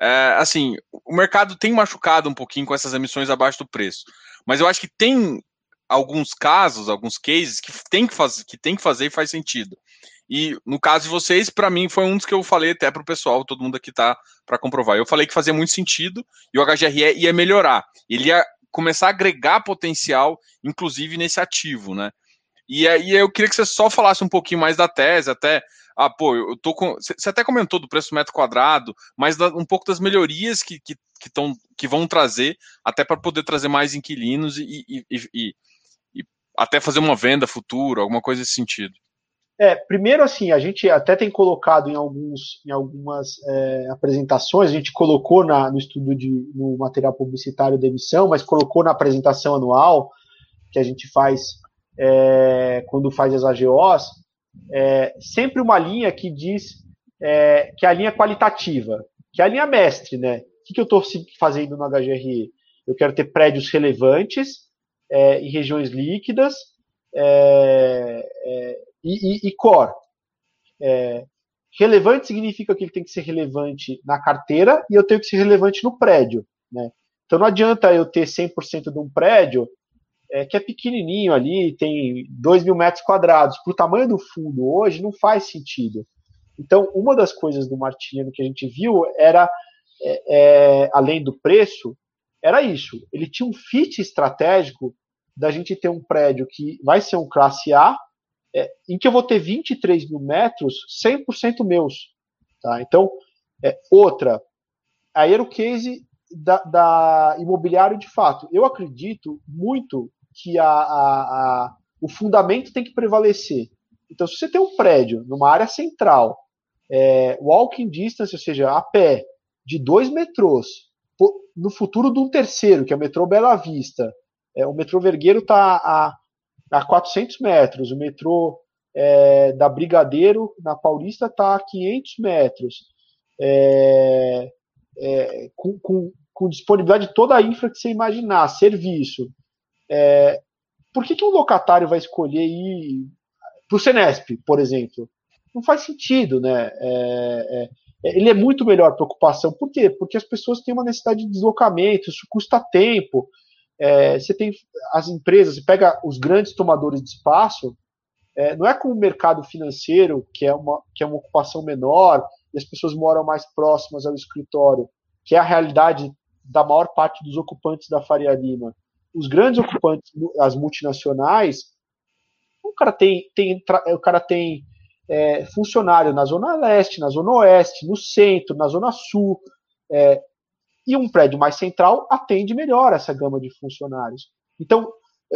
é, assim, o mercado tem machucado um pouquinho com essas emissões abaixo do preço. Mas eu acho que tem alguns casos, alguns cases que tem que fazer, que tem que fazer e faz sentido. E no caso de vocês, para mim foi um dos que eu falei até para o pessoal, todo mundo aqui tá para comprovar. Eu falei que fazia muito sentido e o HGRE ia melhorar. Ele ia começar a agregar potencial, inclusive nesse ativo, né? E aí eu queria que você só falasse um pouquinho mais da tese, até ah, pô, eu tô com. Você até comentou do preço metro quadrado, mas um pouco das melhorias que, que, que, tão, que vão trazer, até para poder trazer mais inquilinos e, e, e, e, até fazer uma venda futura, alguma coisa nesse sentido. É, primeiro assim, a gente até tem colocado em, alguns, em algumas é, apresentações, a gente colocou na, no estudo de, no material publicitário da emissão, mas colocou na apresentação anual que a gente faz é, quando faz as AGOs, é, sempre uma linha que diz é, que é a linha qualitativa, que é a linha mestre, né? O que, que eu estou fazendo no HGRE? Eu quero ter prédios relevantes é, em regiões líquidas, é, é, e, e, e core. É, relevante significa que ele tem que ser relevante na carteira e eu tenho que ser relevante no prédio. Né? Então não adianta eu ter 100% de um prédio é, que é pequenininho ali, tem 2 mil metros quadrados. Para o tamanho do fundo hoje, não faz sentido. Então, uma das coisas do Martiniano que a gente viu era, é, é, além do preço, era isso. Ele tinha um fit estratégico da gente ter um prédio que vai ser um classe A, é, em que eu vou ter 23 mil metros 100% meus. Tá? Então, é, outra, aí era o case da, da imobiliário de fato. Eu acredito muito que a, a, a, o fundamento tem que prevalecer. Então, se você tem um prédio numa área central, é, walking distance, ou seja, a pé, de dois metrôs, no futuro de um terceiro, que é o metrô Bela Vista, é, o metrô Vergueiro está a a 400 metros. O metrô é, da Brigadeiro, na Paulista, está a 500 metros. É, é, com, com, com, disponibilidade de toda a infra que você imaginar, serviço. É, por que, que um locatário vai escolher ir para o Senesp, por exemplo? Não faz sentido, né? É, é, ele é muito melhor para ocupação. Por quê? Porque as pessoas têm uma necessidade de deslocamento, isso custa tempo. É, você tem as empresas, você pega os grandes tomadores de espaço, é, não é como o mercado financeiro, que é, uma, que é uma ocupação menor, e as pessoas moram mais próximas ao escritório, que é a realidade da maior parte dos ocupantes da Faria Lima. Os grandes ocupantes, as multinacionais, o cara tem, tem, o cara tem é, funcionário na Zona Leste, na Zona Oeste, no centro, na Zona Sul. É, e um prédio mais central atende melhor essa gama de funcionários. Então,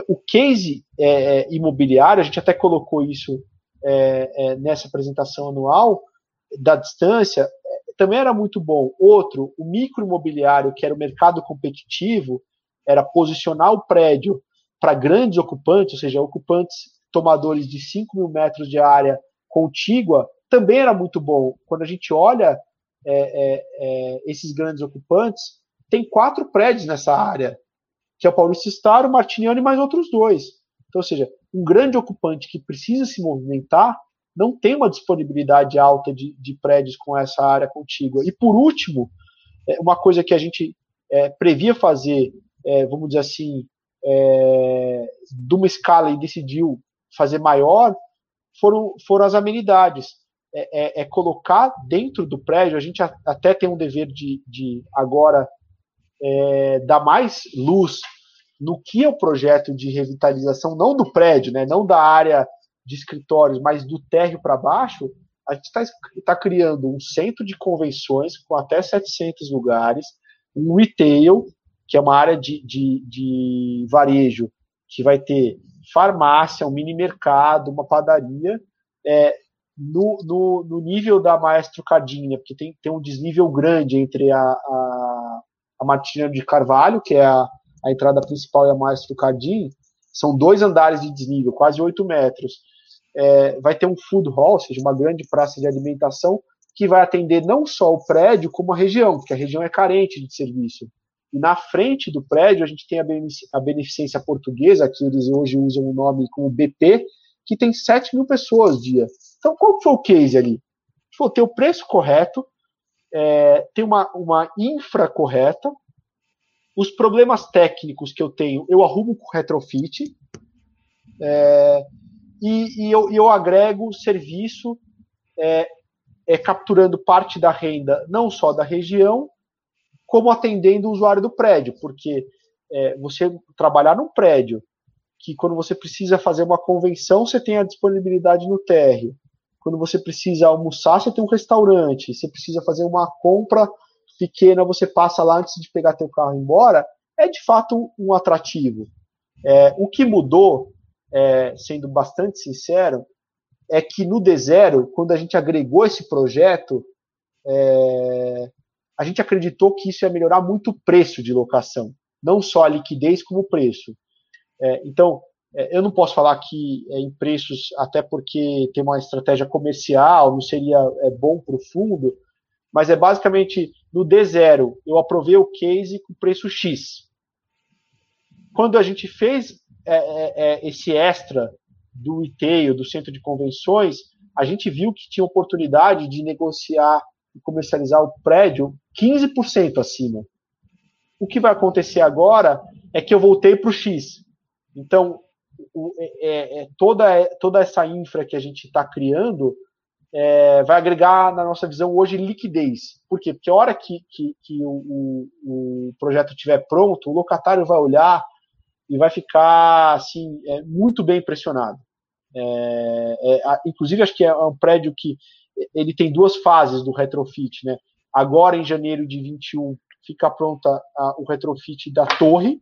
o case é, é imobiliário, a gente até colocou isso é, é, nessa apresentação anual, da distância, é, também era muito bom. Outro, o micro imobiliário, que era o mercado competitivo, era posicionar o prédio para grandes ocupantes, ou seja, ocupantes tomadores de 5 mil metros de área contígua, também era muito bom. Quando a gente olha é, é, é, esses grandes ocupantes, tem quatro prédios nessa área, que é o Paulista Star, o Martiniano e mais outros dois. Então, ou seja, um grande ocupante que precisa se movimentar não tem uma disponibilidade alta de, de prédios com essa área contígua. E por último, é, uma coisa que a gente é, previa fazer, é, vamos dizer assim, é, de uma escala e decidiu fazer maior, foram, foram as amenidades é, é, é, colocar dentro do prédio, a gente até tem um dever de, de agora é, dar mais luz no que é o projeto de revitalização, não do prédio, né, não da área de escritórios, mas do térreo para baixo, a gente está tá criando um centro de convenções com até 700 lugares, um retail, que é uma área de, de, de varejo, que vai ter farmácia, um mini mercado, uma padaria, é, no, no, no, nível da Maestro Cardim, né? porque tem, tem um desnível grande entre a, a, a Martina de Carvalho, que é a, a entrada principal, e a Maestro Cardim, são dois andares de desnível, quase 8 metros. É, vai ter um food hall, ou seja, uma grande praça de alimentação, que vai atender não só o prédio, como a região, porque a região é carente de serviço. E na frente do prédio, a gente tem a beneficência portuguesa, que eles hoje usam o nome como BP, que tem 7 mil pessoas dia. Então, qual foi o case ali? falou, tem o preço correto, é, tem uma, uma infra correta, os problemas técnicos que eu tenho, eu arrumo com retrofit, é, e, e, eu, eu, agrego serviço é, é, capturando parte da renda, não só da região, como atendendo o usuário do prédio, porque é, você trabalhar num prédio que quando você precisa fazer uma convenção, você tem a disponibilidade no térreo. Quando você precisa almoçar, você tem um restaurante. Você precisa fazer uma compra pequena, você passa lá antes de pegar teu carro e ir embora. É de fato um atrativo. É, o que mudou, é, sendo bastante sincero, é que no D0, quando a gente agregou esse projeto, é, a gente acreditou que isso ia melhorar muito o preço de locação, não só a liquidez, como o preço. É, então, eu não posso falar que é, em preços, até porque tem uma estratégia comercial, não seria é, bom para o fundo, mas é basicamente no D0 eu aprovei o case com preço X. Quando a gente fez é, esse extra do retail, do centro de convenções, a gente viu que tinha oportunidade de negociar e comercializar o prédio 15% acima. O que vai acontecer agora é que eu voltei para o X. Então, o, é, é, é toda, toda essa infra que a gente está criando é, vai agregar, na nossa visão, hoje, liquidez. Por quê? Porque a hora que, que, que o, o, projeto estiver pronto, o locatário vai olhar e vai ficar assim, é, muito bem impressionado. É, inclusive, acho que é um prédio que ele tem duas fases do retrofit. Né? Agora, em janeiro de 21, fica pronta a, o retrofit da torre,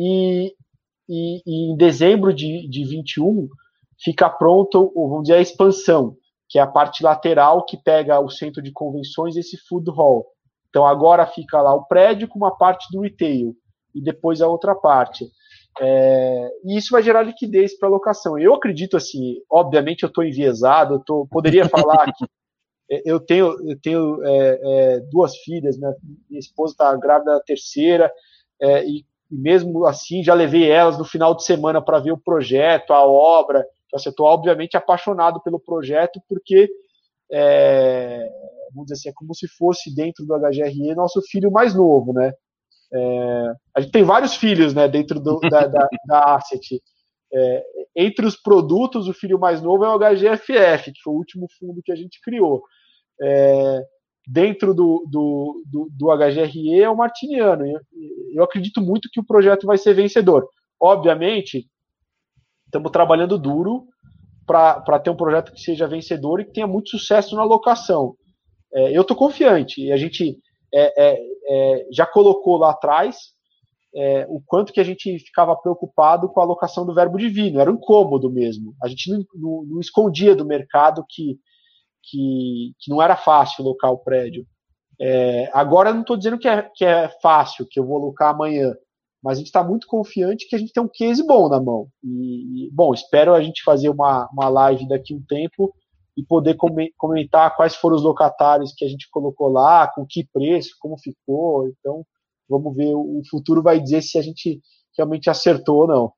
e, e, e, em dezembro de, de 21 fica pronto, vamos dizer, a expansão, que é a parte lateral que pega o centro de convenções e esse food hall. Então agora fica lá o prédio com uma parte do retail e depois a outra parte. É, e isso vai gerar liquidez para locação. Eu acredito assim, obviamente eu estou enviesado, eu tô, poderia falar que eu tenho, eu tenho é, é, duas filhas, minha, minha esposa está grávida da terceira, é, e, e, mesmo assim já levei elas no final de semana para ver o projeto, a obra. Então, assim, eu estou obviamente apaixonado pelo projeto, porque é, vamos dizer assim, é como se fosse dentro do HGRE nosso filho mais novo, né? É, a gente tem vários filhos né, dentro do, da, da, da Asset. É, entre os produtos, o filho mais novo é o HGFF, que foi o último fundo que a gente criou. É, dentro do, do, do, do, HGRE é o Martiniano. Eu, eu acredito muito que o projeto vai ser vencedor. Obviamente, estamos trabalhando duro para ter um projeto que seja vencedor e que tenha muito sucesso na locação. É, eu estou confiante. E a gente é, é, é, já colocou lá atrás é, o quanto que a gente ficava preocupado com a alocação do verbo divino, era um incômodo mesmo. A gente não, não, não escondia do mercado que, que, que, não era fácil alocar o prédio. É, agora não estou dizendo que é, que é fácil, que eu vou alocar amanhã, mas a gente está muito confiante que a gente tem um case bom na mão. E, bom, espero a gente fazer uma, uma live daqui um tempo e poder comentar quais foram os locatários que a gente colocou lá, com que preço, como ficou. Então, vamos ver, o futuro vai dizer se a gente realmente acertou ou não.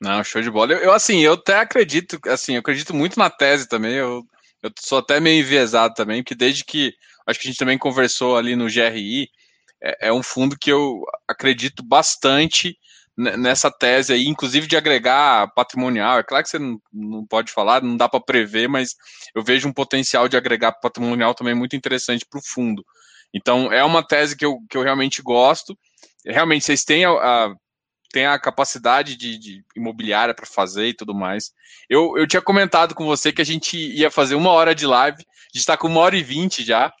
Não, show de bola. Eu, eu, assim, eu até acredito, assim, eu acredito muito na tese também. Eu, eu sou até meio enviesado também, porque desde que acho que a gente também conversou ali no GRI, é, é um fundo que eu acredito bastante nessa tese aí, inclusive de agregar patrimonial. É claro que você não, não pode falar, não dá para prever, mas eu vejo um potencial de agregar patrimonial também muito interessante para o fundo. Então, é uma tese que eu, que eu realmente gosto. Realmente, vocês têm a, a têm a capacidade de, de imobiliária para fazer e tudo mais. Eu, eu tinha comentado com você que a gente ia fazer uma hora de live, a gente está com uma hora e vinte já.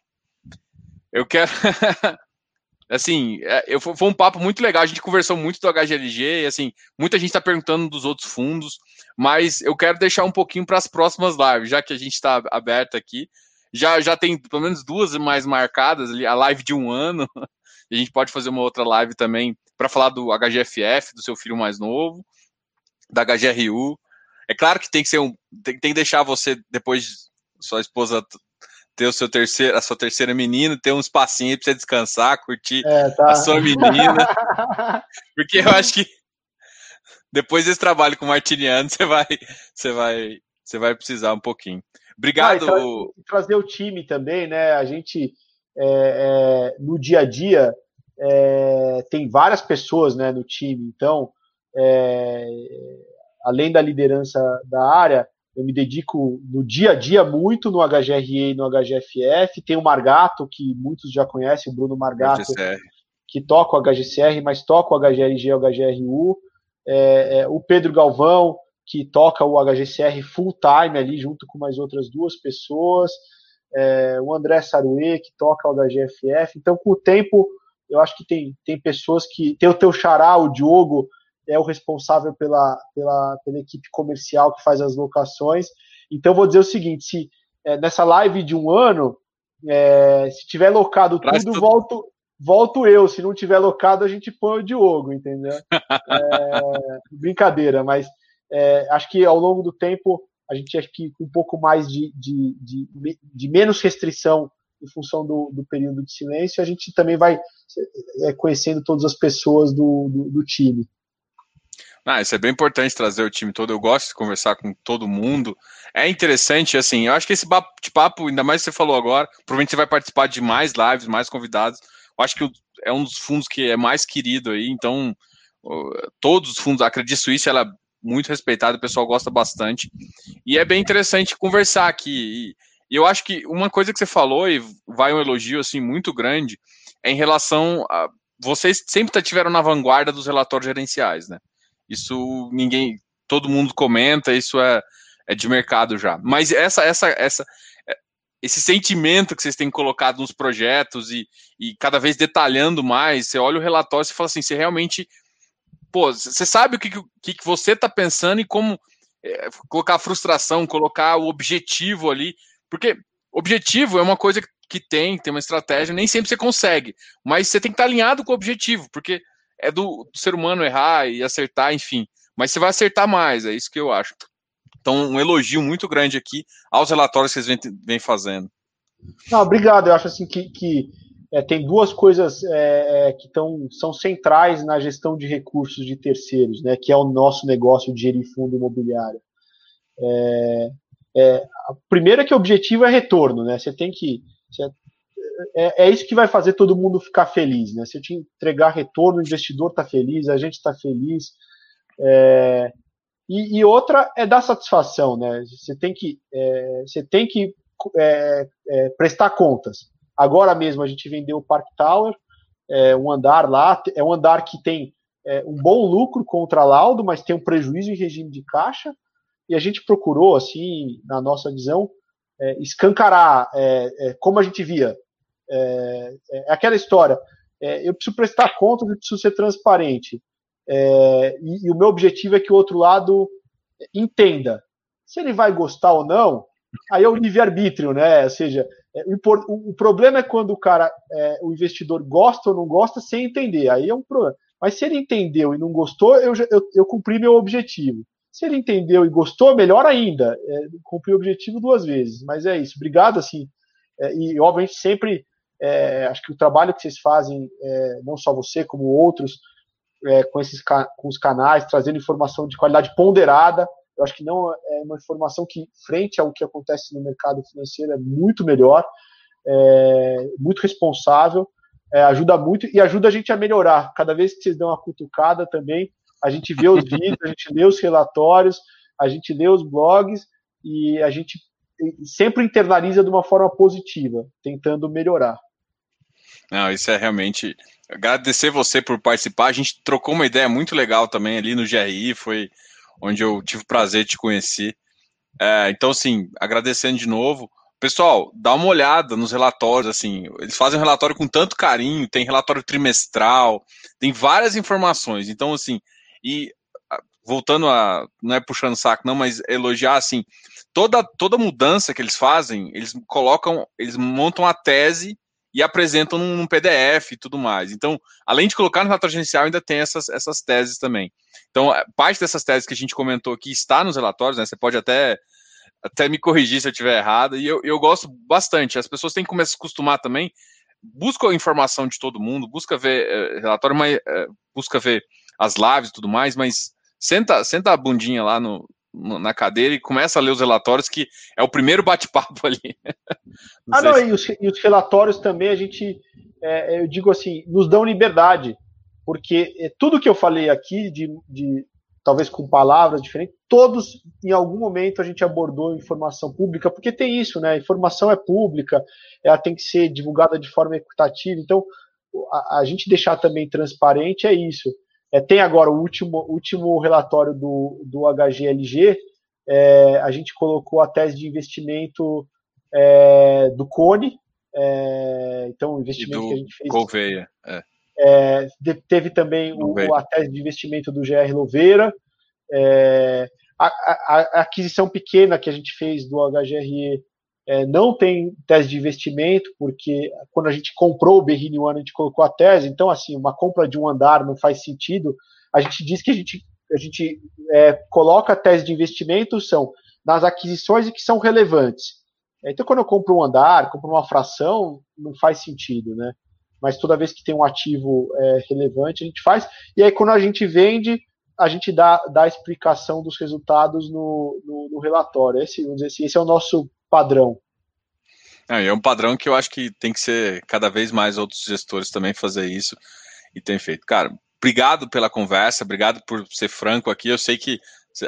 Eu quero. assim, é, eu, foi um papo muito legal. A gente conversou muito do HGLG, e, assim, muita gente está perguntando dos outros fundos, mas eu quero deixar um pouquinho para as próximas lives, já que a gente está aberto aqui. Já, já tem pelo menos duas mais marcadas ali, a live de um ano. a gente pode fazer uma outra live também para falar do HGFF, do seu filho mais novo, da HGRU. É claro que tem que ser um. Tem, tem que deixar você, depois sua esposa ter o seu terceiro, a sua terceira menina, ter um espacinho para você descansar, curtir é, tá. a sua menina. Porque eu acho que depois desse trabalho com o Martiniano, você vai, você vai, você vai precisar um pouquinho. Obrigado. Ah, tra trazer o time também, né? A gente é, é, no dia a dia é, tem várias pessoas né, no time, então é, além da liderança da área, eu me dedico no dia a dia muito no HGRE e no HGFF. Tem o Margato, que muitos já conhecem, o Bruno Margato, que toca o HGCR, mas toca o HGRG e o HGRU. É, é, o Pedro Galvão, que toca o HGCR full time ali, junto com mais outras duas pessoas. É, o André Saruê, que toca o HGFF. Então, com o tempo, eu acho que tem, tem pessoas que. Tem o teu xará, o Diogo, é o responsável pela, pela, pela equipe comercial que faz as locações. Então, vou dizer o seguinte: se é, nessa live de um ano, é, se tiver locado tudo, tudo, volto, volto eu. Se não tiver locado, a gente põe o Diogo, entendeu? É, brincadeira, mas é, acho que ao longo do tempo a gente acha que com um pouco mais de, de, de, de menos restrição em função do, do, período de silêncio, a gente também vai é, conhecendo todas as pessoas do, do, do time. Ah, isso é bem importante trazer o time todo. Eu gosto de conversar com todo mundo. É interessante, assim, eu acho que esse papo, ainda mais que você falou agora, provavelmente você vai participar de mais lives, mais convidados. Eu acho que é um dos fundos que é mais querido aí, então todos os fundos, acredito isso, ela é muito respeitada, o pessoal gosta bastante. E é bem interessante conversar aqui. E eu acho que uma coisa que você falou, e vai um elogio assim muito grande, é em relação a. Vocês sempre tiveram na vanguarda dos relatórios gerenciais, né? Isso ninguém, todo mundo comenta, isso é, é de mercado já. Mas essa, essa, essa, é, esse sentimento que vocês têm colocado nos projetos e, e cada vez detalhando mais, você olha o relatório e fala assim, você realmente, pô, você sabe o que, que, que você está pensando e como é, colocar a frustração, colocar o objetivo ali, porque objetivo é uma coisa que tem, tem uma estratégia, nem sempre você consegue, mas você tem que estar alinhado com o objetivo, porque é do, do, ser humano errar e acertar, enfim. Mas você vai acertar mais, é isso que eu acho. Então, um elogio muito grande aqui aos relatórios que vocês vêm, fazendo. Não, obrigado. Eu acho assim que, que é, tem duas coisas é, é, que tão, são centrais na gestão de recursos de terceiros, né, que é o nosso negócio de gerir fundo imobiliário. É, é, a primeira é que o objetivo é retorno, né? Você tem que. Você é, é, isso que vai fazer todo mundo ficar feliz, né? Se eu te entregar retorno, o investidor está feliz, a gente está feliz. É, e, e, outra é dar satisfação, né? Você tem que, é, você tem que é, é, prestar contas. Agora mesmo a gente vendeu o Park Tower, é, um andar lá, é um andar que tem um bom lucro contra laudo, mas tem um prejuízo em regime de caixa. E a gente procurou, assim, na nossa visão, escancarar como a gente via é, é aquela história. É, eu preciso prestar contas e preciso ser transparente. É, e, e, o meu objetivo é que o outro lado entenda. Se ele vai gostar ou não, aí é o livre-arbítrio, né? Ou seja, é, o, o, problema é quando o cara, é, o investidor gosta ou não gosta sem entender. Aí é um problema. Mas se ele entendeu e não gostou, eu, eu, eu cumpri meu objetivo. Se ele entendeu e gostou, melhor ainda. É, cumpri o objetivo duas vezes. Mas é isso. Obrigado, assim. É, e, obviamente, sempre é, acho que o trabalho que vocês fazem, é, não só você, como outros, é, com esses com os canais, trazendo informação de qualidade ponderada, eu acho que não é uma informação que, frente ao que acontece no mercado financeiro, é muito melhor, é, muito responsável, é, ajuda muito e ajuda a gente a melhorar. Cada vez que vocês dão uma cutucada também, a gente vê os vídeos, a gente lê os relatórios, a gente lê os blogs e a gente sempre internaliza de uma forma positiva, tentando melhorar. Não, isso é realmente. Agradecer você por participar. A gente trocou uma ideia muito legal também ali no GRI, foi onde eu tive o prazer de te conhecer. É, então, assim, agradecendo de novo. Pessoal, dá uma olhada nos relatórios, assim, eles fazem relatório com tanto carinho, tem relatório trimestral, tem várias informações. Então, assim, e voltando a, não é puxando saco não, mas elogiar, assim, toda, toda mudança que eles fazem, eles colocam, eles montam a tese e apresentam num, num, PDF e tudo mais. Então, além de colocar no relatório gerencial, ainda tem essas, essas teses também. Então, é, parte dessas teses que a gente comentou aqui está nos relatórios, né? Você pode até, até me corrigir se eu estiver errado, e eu, eu gosto bastante. As pessoas têm que começar a se acostumar também. Busca informação de todo mundo, busca ver é, relatório, mas é, busca ver as lives e tudo mais, mas senta, senta a bundinha lá no, na cadeira e começa a ler os relatórios, que é o primeiro bate-papo ali. Não ah, não, se... e, os, e, os, relatórios também a gente, é, eu digo assim, nos dão liberdade, porque é, tudo que eu falei aqui, de, de talvez com palavras diferentes, todos em algum momento a gente abordou informação pública, porque tem isso, né? A informação é pública, ela tem que ser divulgada de forma equitativa, então a, a gente deixar também transparente é isso. É, tem agora o último, último relatório do, do HGLG, é, a gente colocou a tese de investimento é, do Cone, é, então o investimento que a gente fez. Gouveia, é. É, teve também o, a tese de investimento do GR Louveira, a, a, a, aquisição pequena que a gente fez do HGRE é, não tem tese de investimento, porque quando a gente comprou o Berrini One, a gente colocou a tese, então, assim, uma compra de um andar não faz sentido. A gente diz que a gente, a gente é, coloca a tese de investimento são nas aquisições que são relevantes. Então, quando eu compro um andar, compro uma fração, não faz sentido, né? Mas toda vez que tem um ativo é, relevante, a gente faz. E aí, quando a gente vende, a gente dá, dá a explicação dos resultados no, no, no relatório. Esse, vamos dizer assim, esse é o nosso padrão. É, é um padrão que eu acho que tem que ser cada vez mais outros gestores também fazer isso e tem feito. Cara, obrigado pela conversa, obrigado por ser franco aqui. Eu sei que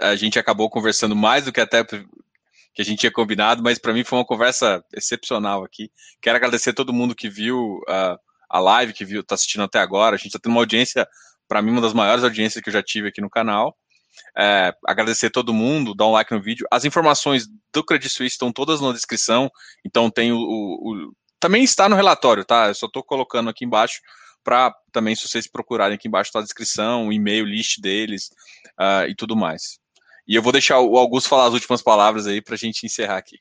a gente acabou conversando mais do que até que a gente tinha combinado, mas para mim foi uma conversa excepcional aqui. Quero agradecer a todo mundo que viu uh, a live, que viu, está assistindo até agora. A gente está tendo uma audiência, para mim, uma das maiores audiências que eu já tive aqui no canal. É, agradecer todo mundo, dar um like no vídeo. As informações do Credit Suisse estão todas na descrição, então tem o, o, o também está no relatório, tá? Eu só estou colocando aqui embaixo para também, se vocês procurarem aqui embaixo, está a descrição, o e-mail, list deles uh, e tudo mais. E eu vou deixar o Augusto falar as últimas palavras aí para a gente encerrar aqui.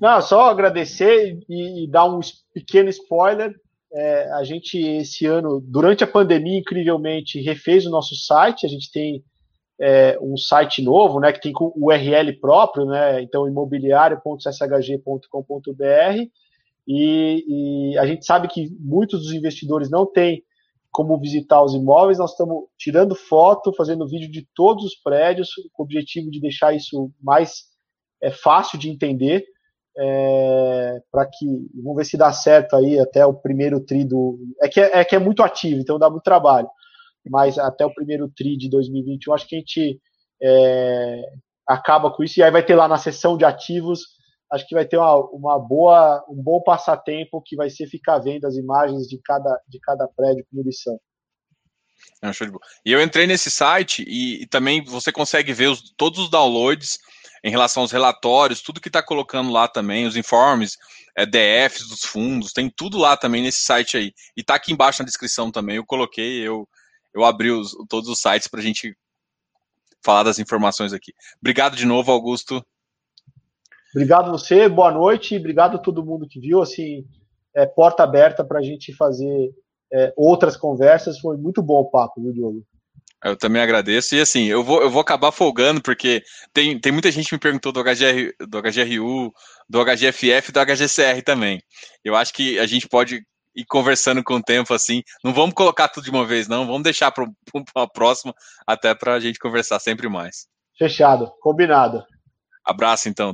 Não, só agradecer e, e dar um pequeno spoiler. É, a gente, esse ano, durante a pandemia, incrivelmente, refez o nosso site. A gente tem é, um site novo, né, que tem o URL próprio, né, então imobiliário.sshg.com.br e, e, a gente sabe que muitos dos investidores não têm como visitar os imóveis, nós estamos tirando foto, fazendo vídeo de todos os prédios, com o objetivo de deixar isso mais é, fácil de entender, é, para que, vamos ver se dá certo aí até o primeiro tri do, é que é, é que é muito ativo, então dá muito trabalho, mas até o primeiro TRI de 2021, acho que a gente é, acaba com isso, e aí vai ter lá na seção de ativos, acho que vai ter uma, uma boa, um bom passatempo que vai ser ficar vendo as imagens de cada, de cada prédio com lição. É, e eu entrei nesse site e, e também você consegue ver os, todos os downloads em relação aos relatórios, tudo que está colocando lá também, os informes, é, DFs dos fundos, tem tudo lá também nesse site aí. E está aqui embaixo na descrição também. Eu coloquei, eu eu abri os, todos os sites para a gente falar das informações aqui. Obrigado de novo, Augusto. Obrigado você, boa noite, obrigado a todo mundo que viu. Assim, é, porta aberta para a gente fazer é, outras conversas. Foi muito bom o papo, viu, Diogo? Eu também agradeço. E assim, eu vou, eu vou acabar folgando, porque tem, tem muita gente que me perguntou do, HGR, do HGRU, do HGFF e do HGCR também. Eu acho que a gente pode e conversando com o tempo assim. Não vamos colocar tudo de uma vez, não. Vamos deixar para a próxima, até para a gente conversar sempre mais. Fechado, combinado. Abraço, então.